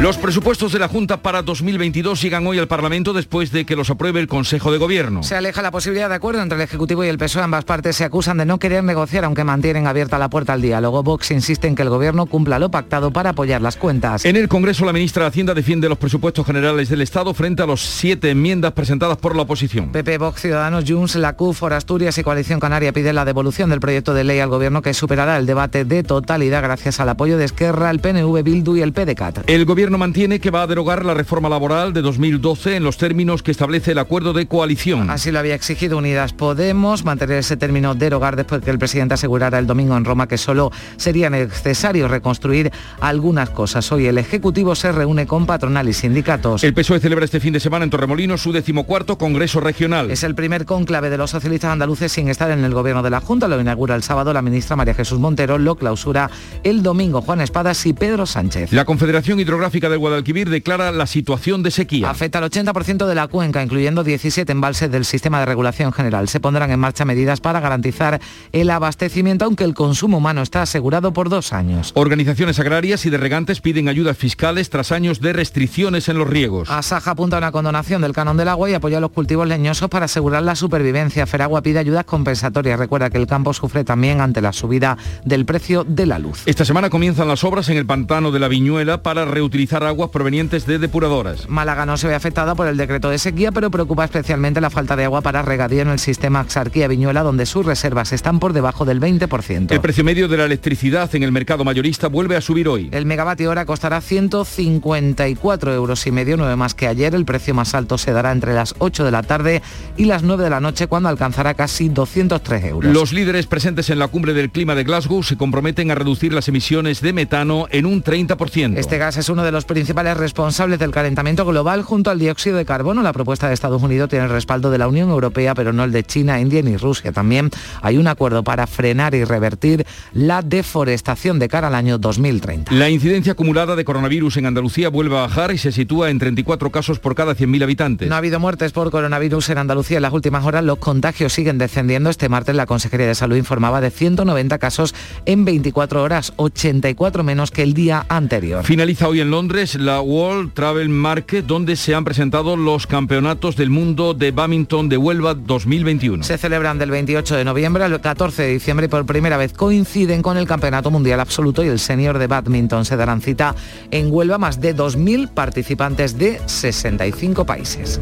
Los presupuestos de la Junta para 2022 llegan hoy al Parlamento después de que los apruebe el Consejo de Gobierno. Se aleja la posibilidad de acuerdo entre el Ejecutivo y el PSOE. Ambas partes se acusan de no querer negociar, aunque mantienen abierta la puerta al diálogo. Vox insiste en que el Gobierno cumpla lo pactado para apoyar las cuentas. En el Congreso, la ministra de Hacienda defiende los presupuestos generales del Estado frente a los siete enmiendas presentadas por la oposición. PP, Vox, Ciudadanos, Junts, la CUF, Asturias y Coalición Canaria piden la devolución del proyecto de ley al Gobierno que superará el debate de totalidad gracias al apoyo de Esquerra, el PNV, Bildu y el PDCAT. El Gobierno mantiene que va a derogar la reforma laboral de 2012 en los términos que establece el acuerdo de coalición. Así lo había exigido Unidas Podemos, mantener ese término derogar después que el presidente asegurara el domingo en Roma que solo sería necesario reconstruir algunas cosas. Hoy el Ejecutivo se reúne con patronal y sindicatos. El PSOE celebra este fin de semana en Torremolinos su decimocuarto Congreso Regional. Es el primer conclave de los socialistas andaluces sin estar en el gobierno de la Junta. Lo inaugura el sábado la ministra María Jesús Montero, lo clausura el domingo Juan Espadas y Pedro Sánchez. La Confederación Hidrográfica del Guadalquivir declara la situación de sequía. Afecta al 80% de la cuenca, incluyendo 17 embalses del sistema de regulación general. Se pondrán en marcha medidas para garantizar el abastecimiento, aunque el consumo humano está asegurado por dos años. Organizaciones agrarias y de regantes piden ayudas fiscales tras años de restricciones en los riegos. Asaja apunta a una condonación del canon del agua y apoya a los cultivos leñosos para asegurar la supervivencia. Feragua pide ayudas compensatorias. Recuerda que el campo sufre también ante la subida del precio de la luz. Esta semana comienzan las obras en el pantano de la Viñuela para reutilizar aguas provenientes de depuradoras. Málaga no se ve afectada por el decreto de sequía, pero preocupa especialmente la falta de agua para regadío en el sistema Axarquía Viñuela, donde sus reservas están por debajo del 20%. El precio medio de la electricidad en el mercado mayorista vuelve a subir hoy. El megavatio hora costará 154 euros y medio, nueve más que ayer. El precio más alto se dará entre las 8 de la tarde y las 9 de la noche, cuando alcanzará casi 203 euros. Los líderes presentes en la cumbre del clima de Glasgow se comprometen a reducir las emisiones de metano en un 30%. Este gas es uno de los principales responsables del calentamiento global junto al dióxido de carbono. La propuesta de Estados Unidos tiene el respaldo de la Unión Europea, pero no el de China, India ni Rusia. También hay un acuerdo para frenar y revertir la deforestación de cara al año 2030. La incidencia acumulada de coronavirus en Andalucía vuelve a bajar y se sitúa en 34 casos por cada 100.000 habitantes. No ha habido muertes por coronavirus en Andalucía en las últimas horas. Los contagios siguen descendiendo. Este martes la Consejería de Salud informaba de 190 casos en 24 horas, 84 menos que el día anterior. Finaliza hoy en Londres la World Travel Market, donde se han presentado los campeonatos del mundo de badminton de Huelva 2021. Se celebran del 28 de noviembre al 14 de diciembre y por primera vez coinciden con el Campeonato Mundial Absoluto y el Senior de Badminton. Se darán cita en Huelva más de 2.000 participantes de 65 países.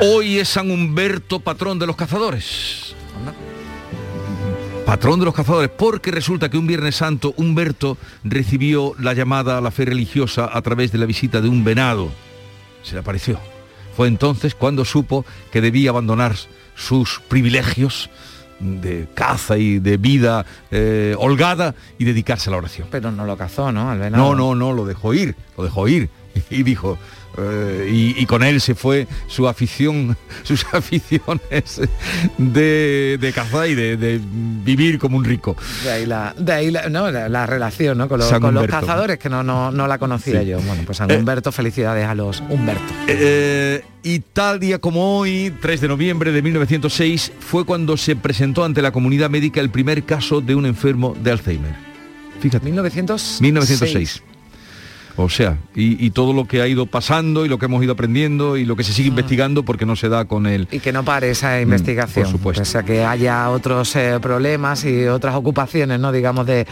Hoy es San Humberto, patrón de los cazadores. Patrón de los cazadores, porque resulta que un Viernes Santo Humberto recibió la llamada a la fe religiosa a través de la visita de un venado. Se le apareció. Fue entonces cuando supo que debía abandonar sus privilegios de caza y de vida eh, holgada y dedicarse a la oración. Pero no lo cazó, ¿no? Al venado. No, no, no, lo dejó ir, lo dejó ir. Y dijo, eh, y, y con él se fue su afición, sus aficiones de, de cazar y de, de vivir como un rico. De ahí la, de ahí la, no, la, la relación ¿no? con, los, con cazadores, que no, no, no la conocía Sí. yo. Bueno, pues San Humberto, felicidades a los Humberto. Eh, y tal día como hoy, 3 de noviembre de 1906, fue cuando se presentó ante la comunidad médica el primer caso de un enfermo de Alzheimer. Fíjate. 1906. 1906. O sea, y, y todo lo que ha ido pasando y lo que hemos ido aprendiendo y lo que se sigue investigando porque no se da con el... Y que no pare esa investigación. por supuesto. O sea, que haya otros eh, problemas y otras ocupaciones, ¿no? Digamos, de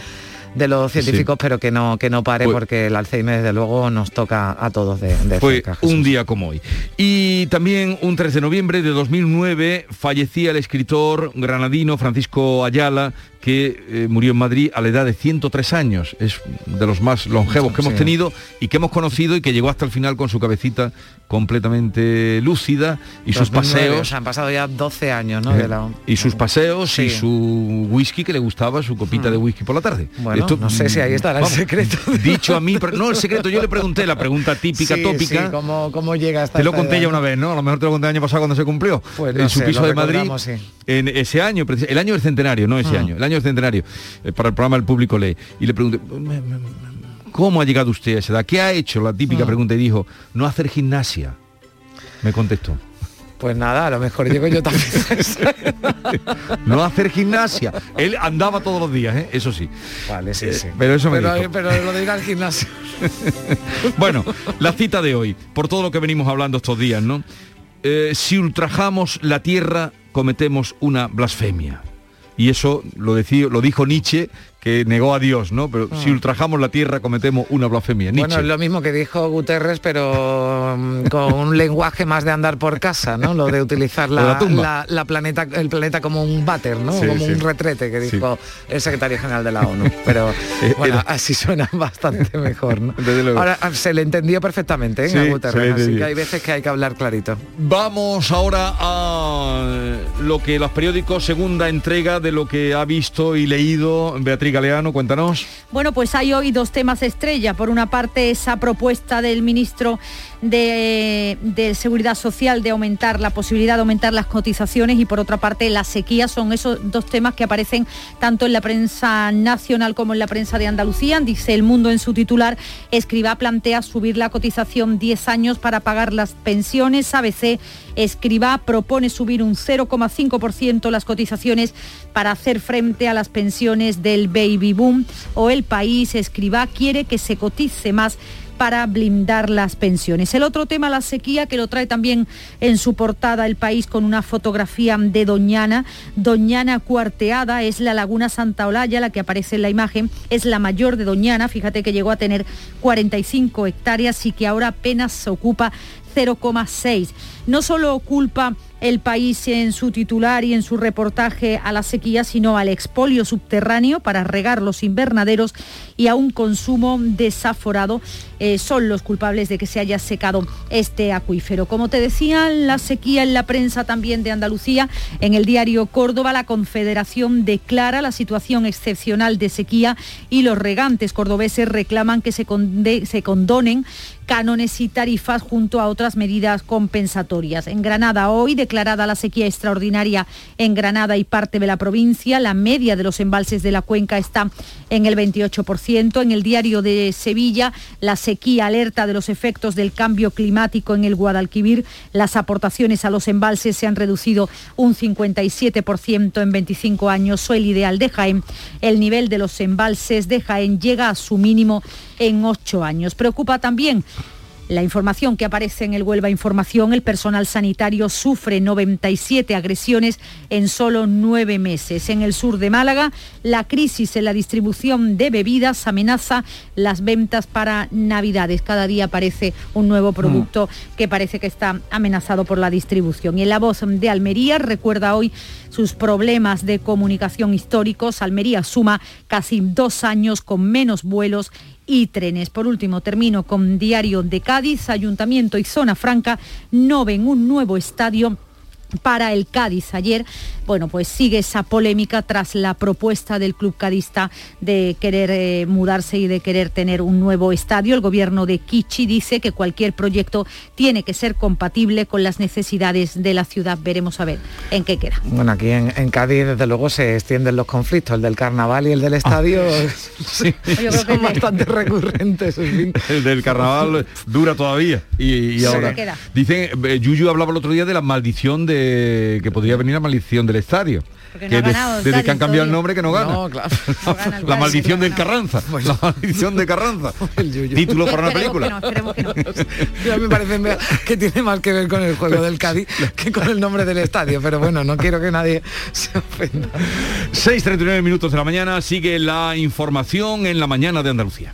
de los científicos, pero que no, que no pare Pues- porque el Alzheimer desde luego nos toca a todos de, de Fue cerca. un día como hoy. Y también un 3 de noviembre de 2009 fallecía el escritor granadino Francisco Ayala, que eh, murió en Madrid a la edad de 103 años. Es de los más longevos que hemos Sí. tenido y que hemos conocido y que llegó hasta el final con su cabecita completamente lúcida y sus 2009, paseos. o sea, han pasado ya 12 años, ¿no? Eh, de la- Y sus paseos y su whisky que le gustaba, su copita de whisky por la tarde. Bueno, no sé si ahí estará el secreto. Dicho a mí, pero no el secreto, yo le pregunté la pregunta típica, Sí, tópica. sí, ¿cómo, cómo llega hasta Te lo conté edad, ya una vez, ¿no? A lo mejor te lo conté el año pasado cuando se cumplió. Pues no en su sé, piso de Madrid. En ese año, el año del centenario, no ese Ah. año, el año del centenario, eh, para el programa El Público Lee. Y le pregunté, "Me- me- me- ¿cómo ha llegado usted a esa edad? ¿Qué ha hecho? La típica Ah. pregunta y dijo, no hacer gimnasia. Me contestó. Pues nada, a lo mejor llego yo también. No hacer gimnasia. Él andaba todos los días, ¿eh? eso sí. Vale, sí, Eh, sí. Pero eso me pero, dijo. pero lo de ir al gimnasio. Bueno, la cita de hoy, por todo lo que venimos hablando estos días, ¿no? Eh, si ultrajamos la tierra, cometemos una blasfemia. Y eso lo, decía, lo dijo Nietzsche, que negó a Dios, ¿no? Pero si Ah. ultrajamos la tierra, cometemos una blasfemia. Nietzsche. Bueno, es lo mismo que dijo Guterres, pero mm, con un lenguaje más de andar por casa, ¿no? Lo de utilizar la, la la- la planeta, el planeta como un váter, ¿no? Sí, como sí. un retrete que Sí. dijo el secretario general de la ONU. Pero bueno, era- así suena bastante mejor, ¿no? Ahora ah, se le entendió perfectamente ¿eh? A Guterres, así que hay veces que hay que hablar clarito. Vamos ahora a lo que los periódicos, segunda entrega de lo que ha visto y leído Beatriz Galeano, cuéntanos. Bueno, pues hay hoy dos temas estrella. Por una parte, esa propuesta del ministro de, de Seguridad Social de aumentar la posibilidad de aumentar las cotizaciones y por otra parte la sequía. Son esos dos temas que aparecen tanto en la prensa nacional como en la prensa de Andalucía. Dice El Mundo en su titular, Escribá plantea subir la cotización 10 años para pagar las pensiones. ABC, Escribá propone subir un 0,5% las cotizaciones para hacer frente a las pensiones del baby boom. O El País, Escribá quiere que se cotice más para blindar las pensiones. El otro tema, la sequía, que lo trae también en su portada el país con una fotografía de Doñana. Doñana cuarteada es la laguna Santa Olalla, la que aparece en la imagen, es la mayor de Doñana, fíjate que llegó a tener 45 hectáreas y que ahora apenas ocupa 0,6. No solo culpa el país en su titular y en su reportaje a la sequía, sino al expolio subterráneo para regar los invernaderos y a un consumo desaforado. Eh, son los culpables de que se haya secado este acuífero. Como te decía, la sequía en la prensa también de Andalucía, en el diario Córdoba, la Confederación declara la situación excepcional de sequía y los regantes cordobeses reclaman que se, conde- se condonen cánones y tarifas junto a otras medidas compensatorias. En Granada hoy, declarada la sequía extraordinaria en Granada y parte de la provincia, la media de los embalses de la cuenca está en el 28%. En el diario de Sevilla, la sequía alerta de los efectos del cambio climático en el Guadalquivir. Las aportaciones a los embalses se han reducido un 57% en 25 años. Soy el ideal de Jaén. El nivel de los embalses de Jaén llega a su mínimo en ocho años. Preocupa también la información que aparece en el Huelva Información, el personal sanitario sufre 97 agresiones en solo nueve meses. En el sur de Málaga, la crisis en la distribución de bebidas amenaza las ventas para Navidades. Cada día aparece un nuevo producto que parece que está amenazado por la distribución. Y en la voz de Almería recuerda hoy sus problemas de comunicación históricos. Almería suma casi dos años con menos vuelos y trenes. Por último, termino con Diario de Cádiz, Ayuntamiento y Zona Franca no ven un nuevo estadio para el Cádiz. Ayer, bueno, pues sigue esa polémica tras la propuesta del club cadista de querer eh, mudarse y de querer tener un nuevo estadio. El gobierno de Kichi dice que cualquier proyecto tiene que ser compatible con las necesidades de la ciudad. Veremos a ver en qué queda. Bueno, aquí en, en Cádiz desde luego se extienden los conflictos, el del carnaval y el del estadio son bastante recurrentes. en fin. El del carnaval dura todavía y, ahora queda. dicen eh, Yuyu hablaba el otro día de la maldición de de que podría venir la maldición del estadio. Porque no Que ha de- ganado el desde que han cambiado el nombre que no gana. No, claro. la maldición del Carranza. La maldición de Carranza. Título para una película. Ya me parece que tiene más que ver con el juego del Cádiz que con el nombre del estadio, pero bueno, no quiero que nadie se ofenda. 6.39 minutos de la mañana sigue la información en la mañana de Andalucía.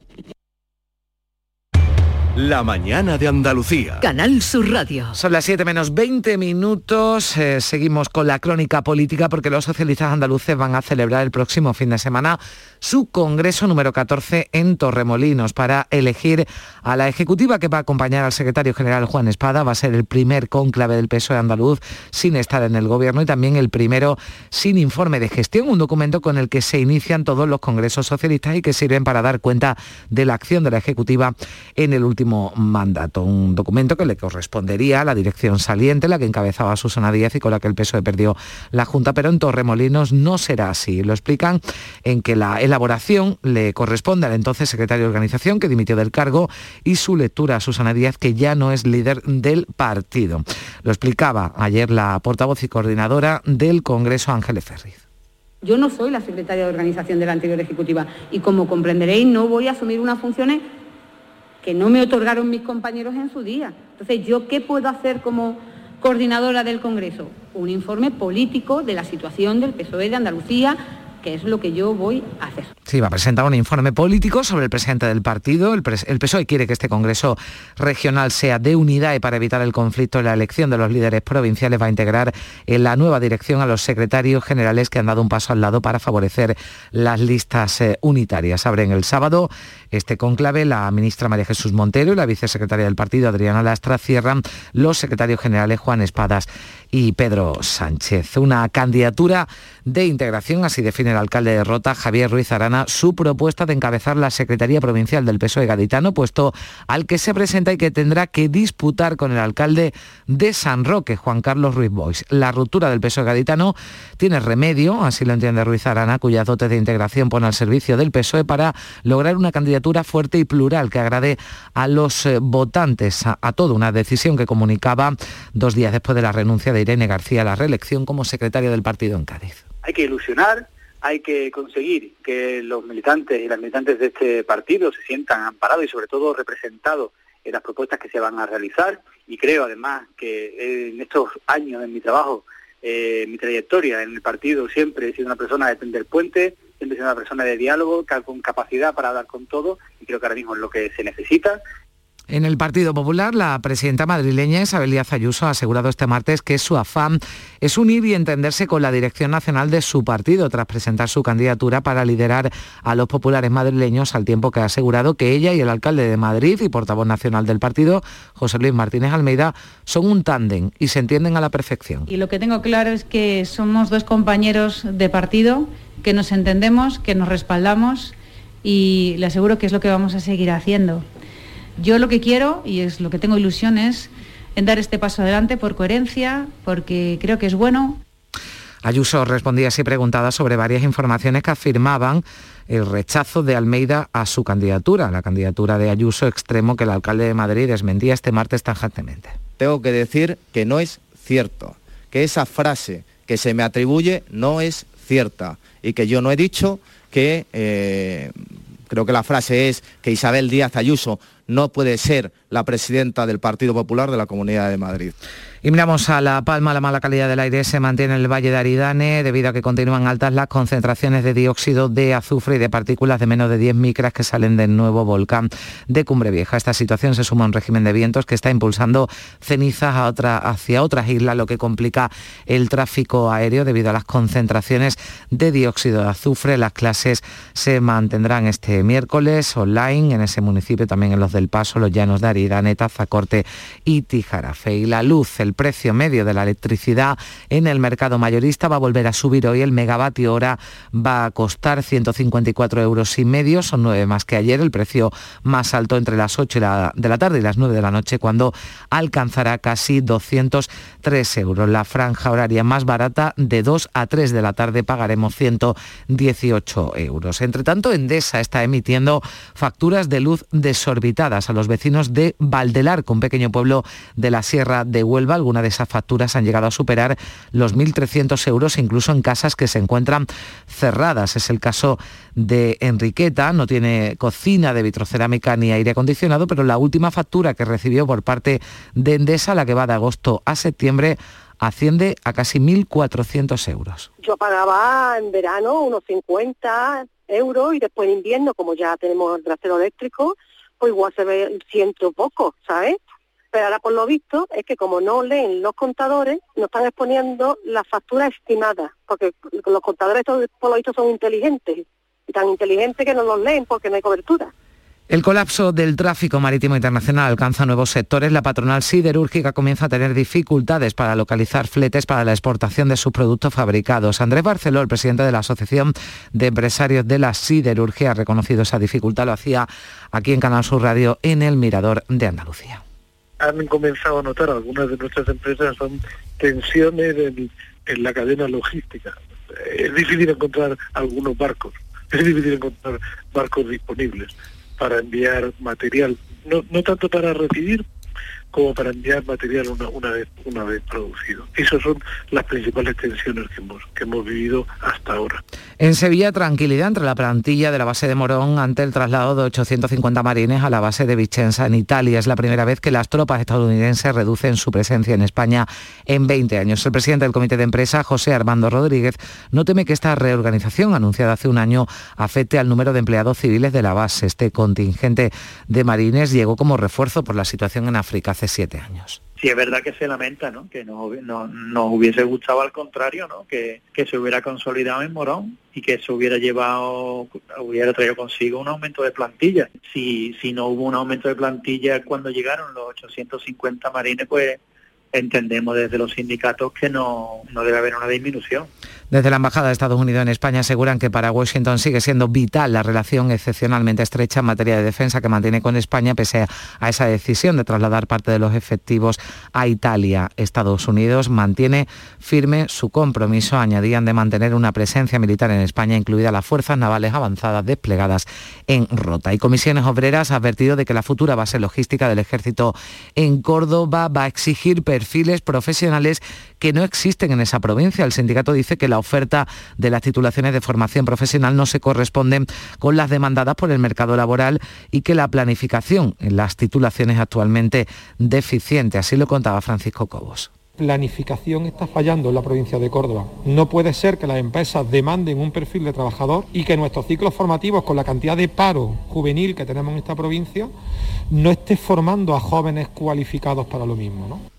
La mañana de Andalucía. Canal Sur Radio. Son las 7 menos 20 minutos. eh, seguimos con la crónica política porque los socialistas andaluces van a celebrar el próximo fin de semana su congreso número 14 en Torremolinos para elegir a la ejecutiva que va a acompañar al secretario general Juan Espada. Va a ser el primer cónclave del PSOE andaluz sin estar en el gobierno y también el primero sin informe de gestión, un documento con el que se inician todos los congresos socialistas y que sirven para dar cuenta de la acción de la ejecutiva en el último mandato. Un documento que le correspondería a la dirección saliente, la que encabezaba Susana Díaz y con la que el PSOE perdió la Junta, pero en Torremolinos no será así. Lo explican en que la elaboración le corresponde al entonces secretario de organización que dimitió del cargo y su lectura a Susana Díaz que ya no es líder del partido. Lo explicaba ayer la portavoz y coordinadora del Congreso Ángeles Ferriz. Yo no soy la secretaria de organización de la anterior ejecutiva y como comprenderéis no voy a asumir unas funciones que no me otorgaron mis compañeros en su día. Entonces, ¿yo qué puedo hacer como coordinadora del Congreso? Un informe político de la situación del PSOE de Andalucía, que es lo que yo voy a hacer. Sí, va a presentar un informe político sobre el presidente del partido. El, PSOE quiere que este Congreso regional sea de unidad y para evitar el conflicto en la elección de los líderes provinciales va a integrar en la nueva dirección a los secretarios generales que han dado un paso al lado para favorecer las listas eh, unitarias. Abren el sábado este conclave la ministra María Jesús Montero y la vicesecretaria del partido Adriana Lastra cierran los secretarios generales Juan Espadas y Pedro Sánchez. Una candidatura de integración, así define el alcalde de Rota, Javier Ruiz Arana, su propuesta de encabezar la Secretaría Provincial del PSOE gaditano, puesto al que se presenta y que tendrá que disputar con el alcalde de San Roque, Juan Carlos Ruiz Boix. La ruptura del PSOE gaditano tiene remedio, así lo entiende Ruiz Arana, cuyas dotes de integración pone al servicio del PSOE para lograr una candidatura fuerte y plural que agrade a los eh, votantes, a, a todo, una decisión que comunicaba dos días después de la renuncia de Irene García a la reelección como secretaria del partido en Cádiz. hay que ilusionar, hay que conseguir que los militantes y las militantes de este partido se sientan amparados y sobre todo representados en las propuestas que se van a realizar. Y creo además que en estos años en mi trabajo, eh, mi trayectoria en el partido siempre he sido una persona de tender puente, siempre he sido una persona de diálogo, con capacidad para hablar con todo y creo que ahora mismo es lo que se necesita En el Partido Popular, la presidenta madrileña Isabel Díaz Ayuso ha asegurado este martes que su afán es unir y entenderse con la dirección nacional de su partido tras presentar su candidatura para liderar a los populares madrileños al tiempo que ha asegurado que ella y el alcalde de Madrid y portavoz nacional del partido, José Luis Martínez Almeida, son un tándem y se entienden a la perfección. Y lo que tengo claro es que somos dos compañeros de partido, que nos entendemos, que nos respaldamos y le aseguro que es lo que vamos a seguir haciendo. Yo lo que quiero, y es lo que tengo ilusión, es en dar este paso adelante por coherencia, porque creo que es bueno, Ayuso respondía así preguntada sobre varias informaciones que afirmaban el rechazo de Almeida a su candidatura, la candidatura de Ayuso extremo que el alcalde de Madrid desmentía este martes tajantemente. Tengo que decir que no es cierto, que esa frase que se me atribuye no es cierta y que yo no he dicho que, eh, creo que la frase es que Isabel Díaz Ayuso no puede ser la presidenta del Partido Popular de la Comunidad de Madrid. Y miramos a La Palma, la mala calidad del aire se mantiene en el Valle de Aridane debido a que continúan altas las concentraciones de dióxido de azufre y de partículas de menos de 10 micras que salen del nuevo volcán de Cumbre Vieja. Esta situación se suma a un régimen de vientos que está impulsando cenizas hacia otras islas, lo que complica el tráfico aéreo debido a las concentraciones de dióxido de azufre. Las clases se mantendrán este miércoles online en ese municipio, también en los del Paso, los llanos de Aridane, Tazacorte y Tijarafe. Y la luz, el el precio medio de la electricidad en el mercado mayorista va a volver a subir hoy. El megavatio hora va a costar 154 euros y medio, son nueve más que ayer. El precio más alto entre las 8 de la tarde y las 9 de la noche, cuando alcanzará casi 203 euros. La franja horaria más barata de 2 a 3 de la tarde pagaremos 118 euros. Entre tanto, Endesa está emitiendo facturas de luz desorbitadas a los vecinos de Valdelar, un pequeño pueblo de la Sierra de Huelva algunas de esas facturas han llegado a superar los 1.300 euros incluso en casas que se encuentran cerradas. Es el caso de Enriqueta, no tiene cocina de vitrocerámica ni aire acondicionado, pero la última factura que recibió por parte de Endesa, la que va de agosto a septiembre, asciende a casi 1.400 euros. Yo pagaba en verano unos 50 euros y después en invierno, como ya tenemos el trasero eléctrico, pues igual se ve ciento poco, ¿sabes? Pero ahora por lo visto es que como no leen los contadores, nos están exponiendo la factura estimada, porque los contadores por lo visto son inteligentes, y tan inteligentes que no los leen porque no hay cobertura. El colapso del tráfico marítimo internacional alcanza nuevos sectores. La patronal siderúrgica comienza a tener dificultades para localizar fletes para la exportación de sus productos fabricados. Andrés Barceló, el presidente de la Asociación de Empresarios de la Siderurgia, ha reconocido esa dificultad. Lo hacía aquí en Canal Sur Radio en el Mirador de Andalucía han comenzado a notar algunas de nuestras empresas son tensiones en, la cadena logística. Es difícil encontrar algunos barcos, es difícil encontrar barcos disponibles para enviar material, no, no tanto para recibir, como para enviar material una, una, vez, una vez producido. Esas son las principales tensiones que hemos, que hemos vivido hasta ahora. En Sevilla, tranquilidad entre la plantilla de la base de Morón ante el traslado de 850 marines a la base de Vicenza en Italia. Es la primera vez que las tropas estadounidenses reducen su presencia en España en 20 años. El presidente del comité de empresa, José Armando Rodríguez, no teme que esta reorganización anunciada hace un año afecte al número de empleados civiles de la base. Este contingente de marines llegó como refuerzo por la situación en África siete años. Sí, es verdad que se lamenta, ¿no? Que nos, nos hubiese gustado al contrario, ¿no? Que, que, se hubiera consolidado en Morón y que se hubiera llevado, hubiera traído consigo un aumento de plantilla. Si, si no hubo un aumento de plantilla cuando llegaron los 850 marines, pues entendemos desde los sindicatos que no, no debe haber una disminución. Desde la Embajada de Estados Unidos en España aseguran que para Washington sigue siendo vital la relación excepcionalmente estrecha en materia de defensa que mantiene con España pese a esa decisión de trasladar parte de los efectivos a Italia. Estados Unidos mantiene firme su compromiso, añadían, de mantener una presencia militar en España, incluidas las fuerzas navales avanzadas desplegadas en Rota. Y Comisiones Obreras ha advertido de que la futura base logística del ejército en Córdoba va a exigir perfiles profesionales que no existen en esa provincia. El sindicato dice que la oferta de las titulaciones de formación profesional no se corresponden con las demandadas por el mercado laboral y que la planificación en las titulaciones es actualmente deficiente. Así lo contaba Francisco Cobos planificación está fallando en la provincia de Córdoba. No puede ser que las empresas demanden un perfil de trabajador y que nuestros ciclos formativos, con la cantidad de paro juvenil que tenemos en esta provincia, no esté formando a jóvenes cualificados para lo mismo. ¿no?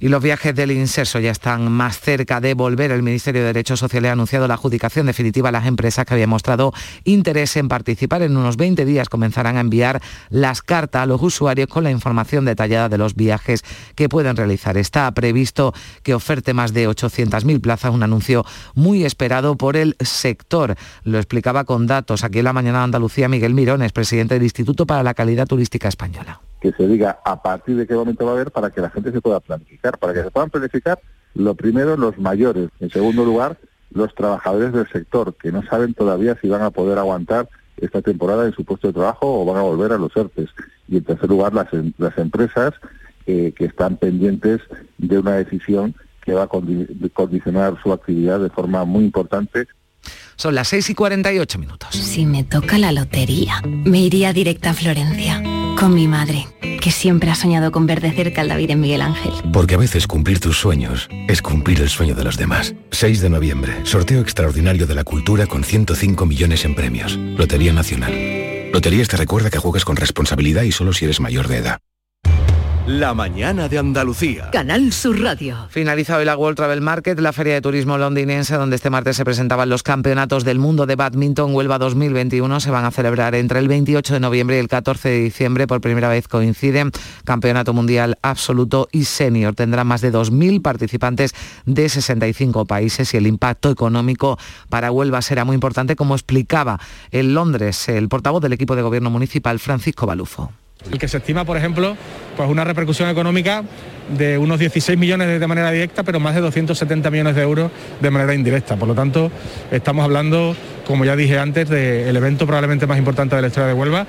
Y los viajes del inserso ya están más cerca de volver. El Ministerio de Derechos Sociales ha anunciado la adjudicación definitiva a las empresas que habían mostrado interés en participar. En unos 20 días comenzarán a enviar las cartas a los usuarios con la información detallada de los viajes que pueden realizar. Está previsto que oferte más de 800.000 plazas, un anuncio muy esperado por el sector. Lo explicaba con datos aquí en la mañana de Andalucía Miguel Mirones, presidente del Instituto para la Calidad Turística Española que se diga a partir de qué momento va a haber para que la gente se pueda planificar. Para que se puedan planificar, lo primero, los mayores. En segundo lugar, los trabajadores del sector, que no saben todavía si van a poder aguantar esta temporada en su puesto de trabajo o van a volver a los ERTES. Y en tercer lugar, las, em, las empresas eh, que están pendientes de una decisión que va a condicionar su actividad de forma muy importante. Son las 6 y 48 minutos. Si me toca la lotería, me iría directa a Florencia Con mi madre, que siempre ha soñado con ver de cerca al David en Miguel Ángel. Porque a veces cumplir tus sueños es cumplir el sueño de los demás. 6 de noviembre, sorteo extraordinario de la cultura con 105 millones en premios. Lotería Nacional. Loterías te recuerda que juegas con responsabilidad y solo si eres mayor de edad. La mañana de Andalucía. Canal Sur Radio. Finaliza hoy la World Travel Market, la feria de turismo londinense, donde este martes se presentaban los campeonatos del mundo de badminton Huelva 2021. Se van a celebrar entre el 28 de noviembre y el 14 de diciembre. Por primera vez coinciden campeonato mundial absoluto y senior. Tendrá más de 2.000 participantes de 65 países y el impacto económico para Huelva será muy importante, como explicaba en Londres el portavoz del equipo de gobierno municipal, Francisco Balufo. El que se estima, por ejemplo, pues una repercusión económica de unos 16 millones de manera directa, pero más de 270 millones de euros de manera indirecta. Por lo tanto, estamos hablando, como ya dije antes, del evento probablemente más importante de la historia de Huelva.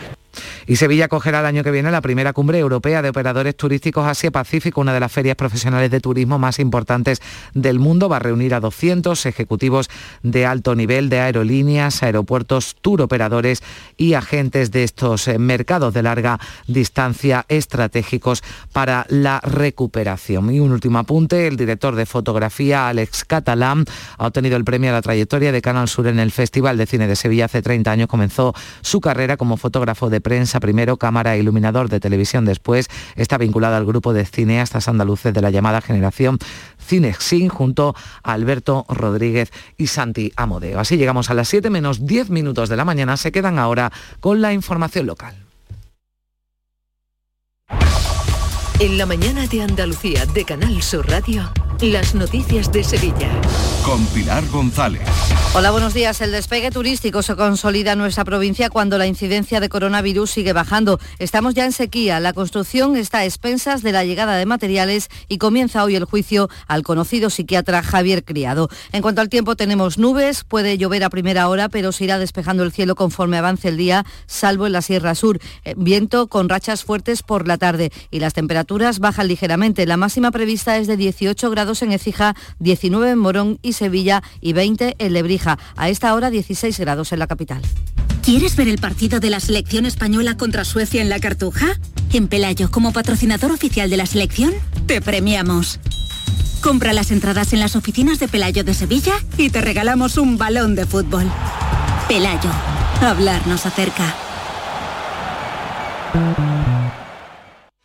Y Sevilla acogerá el año que viene la primera cumbre europea de operadores turísticos Asia-Pacífico, una de las ferias profesionales de turismo más importantes del mundo. Va a reunir a 200 ejecutivos de alto nivel de aerolíneas, aeropuertos, tour operadores y agentes de estos eh, mercados de larga distancia estratégicos para la recuperación. Y un último apunte, el director de fotografía, Alex Catalán, ha obtenido el premio a la trayectoria de Canal Sur en el Festival de Cine de Sevilla hace 30 años. Comenzó su carrera como fotógrafo de prensa primero, cámara e iluminador de televisión después. Está vinculado al grupo de cineastas andaluces de la llamada generación Cinexin junto a Alberto Rodríguez y Santi Amodeo. Así llegamos a las 7 menos 10 minutos de la mañana. Se quedan ahora con la información local. En la mañana de Andalucía de Canal Sur Radio, las noticias de Sevilla. Con Pilar González. Hola, buenos días. El despegue turístico se consolida en nuestra provincia cuando la incidencia de coronavirus sigue bajando. Estamos ya en sequía. La construcción está a expensas de la llegada de materiales y comienza hoy el juicio al conocido psiquiatra Javier Criado. En cuanto al tiempo, tenemos nubes, puede llover a primera hora, pero se irá despejando el cielo conforme avance el día, salvo en la Sierra Sur. Eh, Viento con rachas fuertes por la tarde y las temperaturas bajan ligeramente. La máxima prevista es de 18 grados en Écija, 19 en Morón y Sevilla y 20 en Lebrija. A esta hora 16 grados en la capital. ¿Quieres ver el partido de la selección española contra Suecia en la Cartuja? En Pelayo, como patrocinador oficial de la selección, te premiamos. Compra las entradas en las oficinas de Pelayo de Sevilla y te regalamos un balón de fútbol. Pelayo, hablarnos acerca.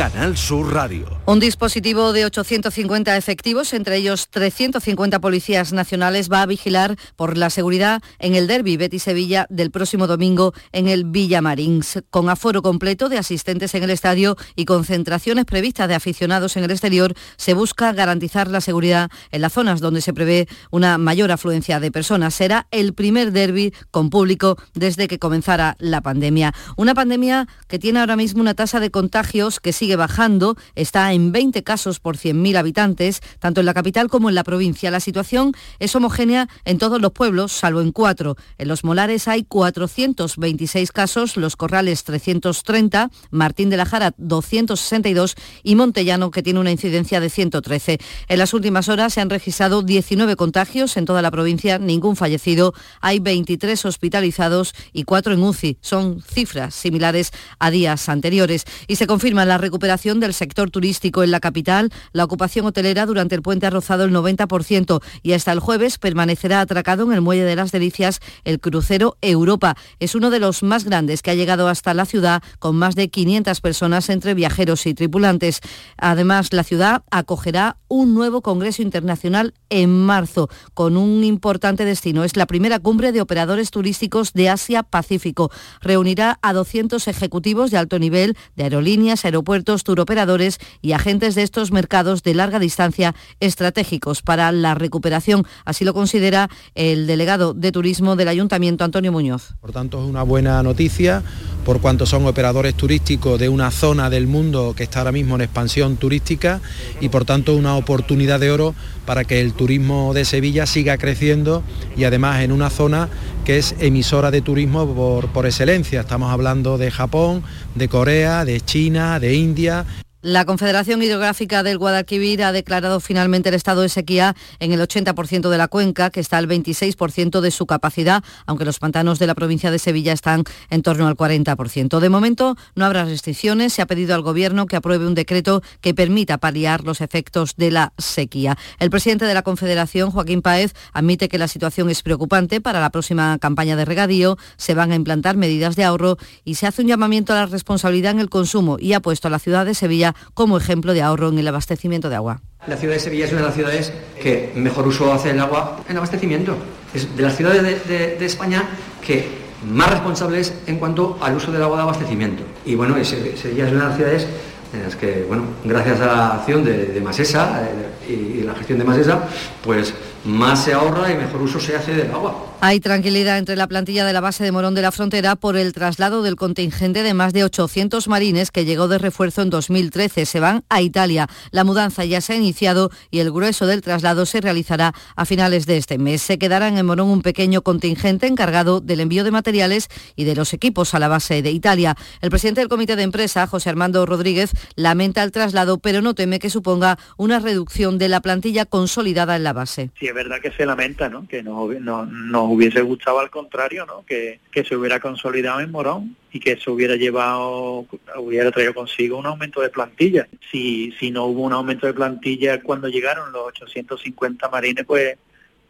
Canal Sur Radio. Un dispositivo de 850 efectivos, entre ellos 350 policías nacionales, va a vigilar por la seguridad en el derby Betis-Sevilla del próximo domingo en el Villamarins, con aforo completo de asistentes en el estadio y concentraciones previstas de aficionados en el exterior. Se busca garantizar la seguridad en las zonas donde se prevé una mayor afluencia de personas. Será el primer derby con público desde que comenzara la pandemia. Una pandemia que tiene ahora mismo una tasa de contagios que sigue bajando, está en 20 casos por 100.000 habitantes, tanto en la capital como en la provincia. La situación es homogénea en todos los pueblos, salvo en cuatro. En Los Molares hay 426 casos, Los Corrales 330, Martín de la Jara 262 y Montellano, que tiene una incidencia de 113. En las últimas horas se han registrado 19 contagios en toda la provincia, ningún fallecido. Hay 23 hospitalizados y 4 en UCI. Son cifras similares a días anteriores. Y se confirma la recuperación del sector turístico en la capital. La ocupación hotelera durante el puente ha rozado el 90% y hasta el jueves permanecerá atracado en el Muelle de las Delicias el crucero Europa. Es uno de los más grandes que ha llegado hasta la ciudad con más de 500 personas entre viajeros y tripulantes. Además, la ciudad acogerá un nuevo Congreso Internacional en marzo con un importante destino. Es la primera cumbre de operadores turísticos de Asia-Pacífico. Reunirá a 200 ejecutivos de alto nivel de aerolíneas, aeropuertos, turoperadores y agentes de estos mercados de larga distancia estratégicos para la recuperación. Así lo considera el delegado de turismo del Ayuntamiento, Antonio Muñoz. Por tanto, es una buena noticia por cuanto son operadores turísticos de una zona del mundo que está ahora mismo en expansión turística y por tanto una oportunidad de oro para que el turismo de Sevilla siga creciendo y además en una zona que es emisora de turismo por, por excelencia. Estamos hablando de Japón, de Corea, de China, de India. La Confederación Hidrográfica del Guadalquivir ha declarado finalmente el estado de sequía en el 80% de la cuenca, que está al 26% de su capacidad, aunque los pantanos de la provincia de Sevilla están en torno al 40%. De momento no habrá restricciones. Se ha pedido al Gobierno que apruebe un decreto que permita paliar los efectos de la sequía. El presidente de la Confederación, Joaquín Paez, admite que la situación es preocupante. Para la próxima campaña de regadío se van a implantar medidas de ahorro y se hace un llamamiento a la responsabilidad en el consumo y ha puesto a la ciudad de Sevilla como ejemplo de ahorro en el abastecimiento de agua. La ciudad de Sevilla es una de las ciudades que mejor uso hace el agua en abastecimiento. Es de las ciudades de, España que más responsables en cuanto al uso del agua de abastecimiento. Y bueno, Sevilla es una de las ciudades en las que, bueno, gracias a la acción de, Masesa eh, y, y la gestión de Masesa, pues más se ahorra y mejor uso se hace del agua. Hay tranquilidad entre la plantilla de la base de Morón de la Frontera por el traslado del contingente de más de 800 marines que llegó de refuerzo en 2013. Se van a Italia. La mudanza ya se ha iniciado y el grueso del traslado se realizará a finales de este mes. Se quedarán en Morón un pequeño contingente encargado del envío de materiales y de los equipos a la base de Italia. El presidente del comité de empresa, José Armando Rodríguez, lamenta el traslado, pero no teme que suponga una reducción de la plantilla consolidada en la base. Sí, es verdad que se lamenta, ¿no? Que no, no, no hubiese gustado al contrario, ¿no? Que, que se hubiera consolidado en Morón y que eso hubiera llevado, hubiera traído consigo un aumento de plantilla. Si, si no hubo un aumento de plantilla cuando llegaron los 850 marines, pues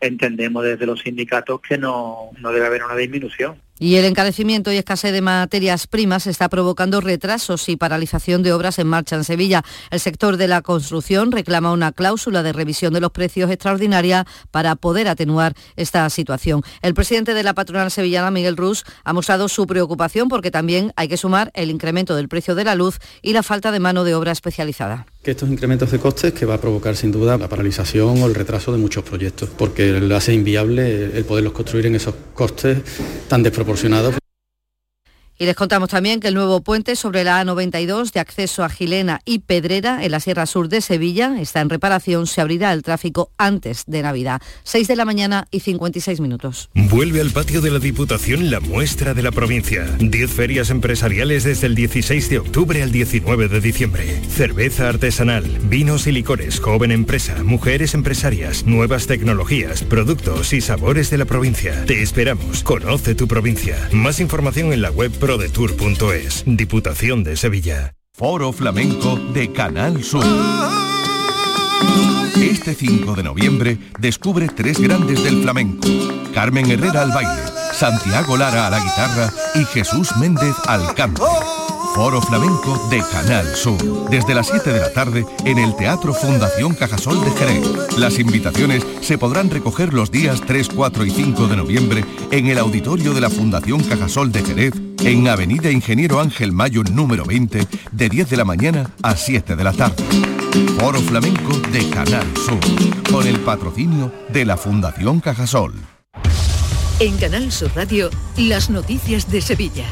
entendemos desde los sindicatos que no, no debe haber una disminución. Y el encarecimiento y escasez de materias primas está provocando retrasos y paralización de obras en marcha en Sevilla. El sector de la construcción reclama una cláusula de revisión de los precios extraordinaria para poder atenuar esta situación. El presidente de la patronal sevillana, Miguel Rus, ha mostrado su preocupación porque también hay que sumar el incremento del precio de la luz y la falta de mano de obra especializada. Que estos incrementos de costes que va a provocar sin duda la paralización o el retraso de muchos proyectos, porque lo hace inviable el poderlos construir en esos costes tan desproporcionados y les contamos también que el nuevo puente sobre la A92 de acceso a Gilena y Pedrera en la Sierra Sur de Sevilla está en reparación. Se abrirá el tráfico antes de Navidad. 6 de la mañana y 56 minutos. Vuelve al patio de la Diputación la muestra de la provincia. 10 ferias empresariales desde el 16 de octubre al 19 de diciembre. Cerveza artesanal, vinos y licores, joven empresa, mujeres empresarias, nuevas tecnologías, productos y sabores de la provincia. Te esperamos. Conoce tu provincia. Más información en la web prodetour.es, Diputación de Sevilla. Foro Flamenco de Canal Sur. Este 5 de noviembre descubre tres grandes del flamenco. Carmen Herrera al baile, Santiago Lara a la guitarra y Jesús Méndez al canto. Foro Flamenco de Canal Sur. Desde las 7 de la tarde en el Teatro Fundación Cajasol de Jerez. Las invitaciones se podrán recoger los días 3, 4 y 5 de noviembre en el auditorio de la Fundación Cajasol de Jerez en Avenida Ingeniero Ángel Mayo número 20 de 10 de la mañana a 7 de la tarde. Foro Flamenco de Canal Sur con el patrocinio de la Fundación Cajasol. En Canal Sur Radio, las noticias de Sevilla.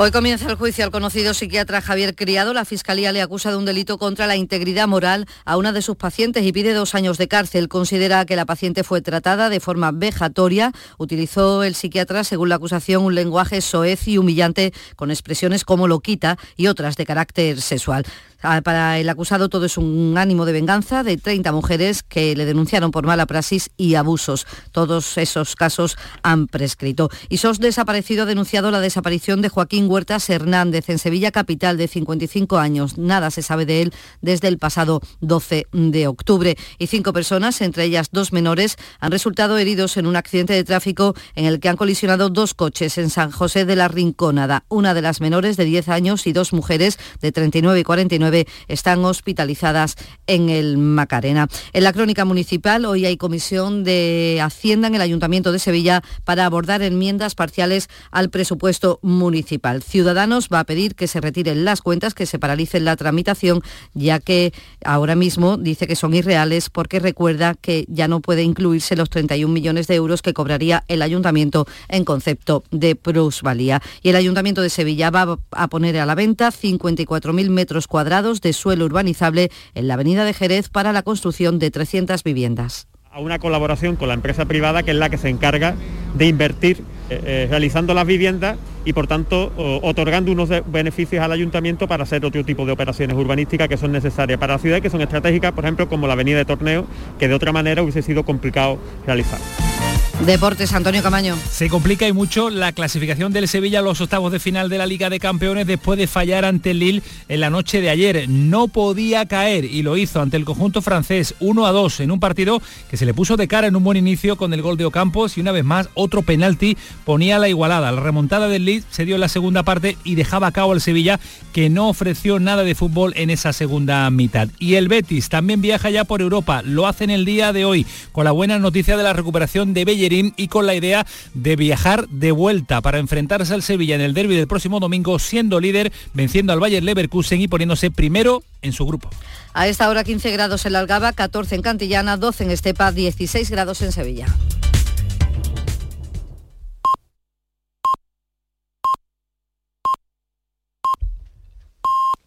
Hoy comienza el juicio al conocido psiquiatra Javier Criado. La Fiscalía le acusa de un delito contra la integridad moral a una de sus pacientes y pide dos años de cárcel. Considera que la paciente fue tratada de forma vejatoria. Utilizó el psiquiatra, según la acusación, un lenguaje soez y humillante con expresiones como loquita y otras de carácter sexual. Ah, para el acusado todo es un ánimo de venganza de 30 mujeres que le denunciaron por mala praxis y abusos. Todos esos casos han prescrito. Y SOS Desaparecido ha denunciado la desaparición de Joaquín Huertas Hernández en Sevilla Capital de 55 años. Nada se sabe de él desde el pasado 12 de octubre. Y cinco personas, entre ellas dos menores, han resultado heridos en un accidente de tráfico en el que han colisionado dos coches en San José de la Rinconada. Una de las menores de 10 años y dos mujeres de 39 y 49 están hospitalizadas en el Macarena. En la crónica municipal hoy hay comisión de Hacienda en el Ayuntamiento de Sevilla para abordar enmiendas parciales al presupuesto municipal. Ciudadanos va a pedir que se retiren las cuentas, que se paralice la tramitación, ya que ahora mismo dice que son irreales porque recuerda que ya no puede incluirse los 31 millones de euros que cobraría el ayuntamiento en concepto de plusvalía. Y el Ayuntamiento de Sevilla va a poner a la venta 54.000 metros cuadrados de suelo urbanizable en la avenida de Jerez para la construcción de 300 viviendas. A una colaboración con la empresa privada que es la que se encarga de invertir eh, eh, realizando las viviendas y por tanto otorgando unos beneficios al ayuntamiento para hacer otro tipo de operaciones urbanísticas que son necesarias para la ciudad que son estratégicas, por ejemplo, como la avenida de Torneo, que de otra manera hubiese sido complicado realizar. Deportes, Antonio Camaño. Se complica y mucho la clasificación del Sevilla a los octavos de final de la Liga de Campeones después de fallar ante el Lille en la noche de ayer. No podía caer y lo hizo ante el conjunto francés 1 a 2 en un partido que se le puso de cara en un buen inicio con el gol de Ocampos y una vez más otro penalti ponía la igualada. La remontada del Lille se dio en la segunda parte y dejaba a cabo al Sevilla que no ofreció nada de fútbol en esa segunda mitad. Y el Betis también viaja ya por Europa. Lo hace en el día de hoy con la buena noticia de la recuperación de Y con la idea de viajar de vuelta para enfrentarse al Sevilla en el derby del próximo domingo, siendo líder, venciendo al Bayern Leverkusen y poniéndose primero en su grupo. A esta hora 15 grados en la Algaba, 14 en Cantillana, 12 en Estepa, 16 grados en Sevilla.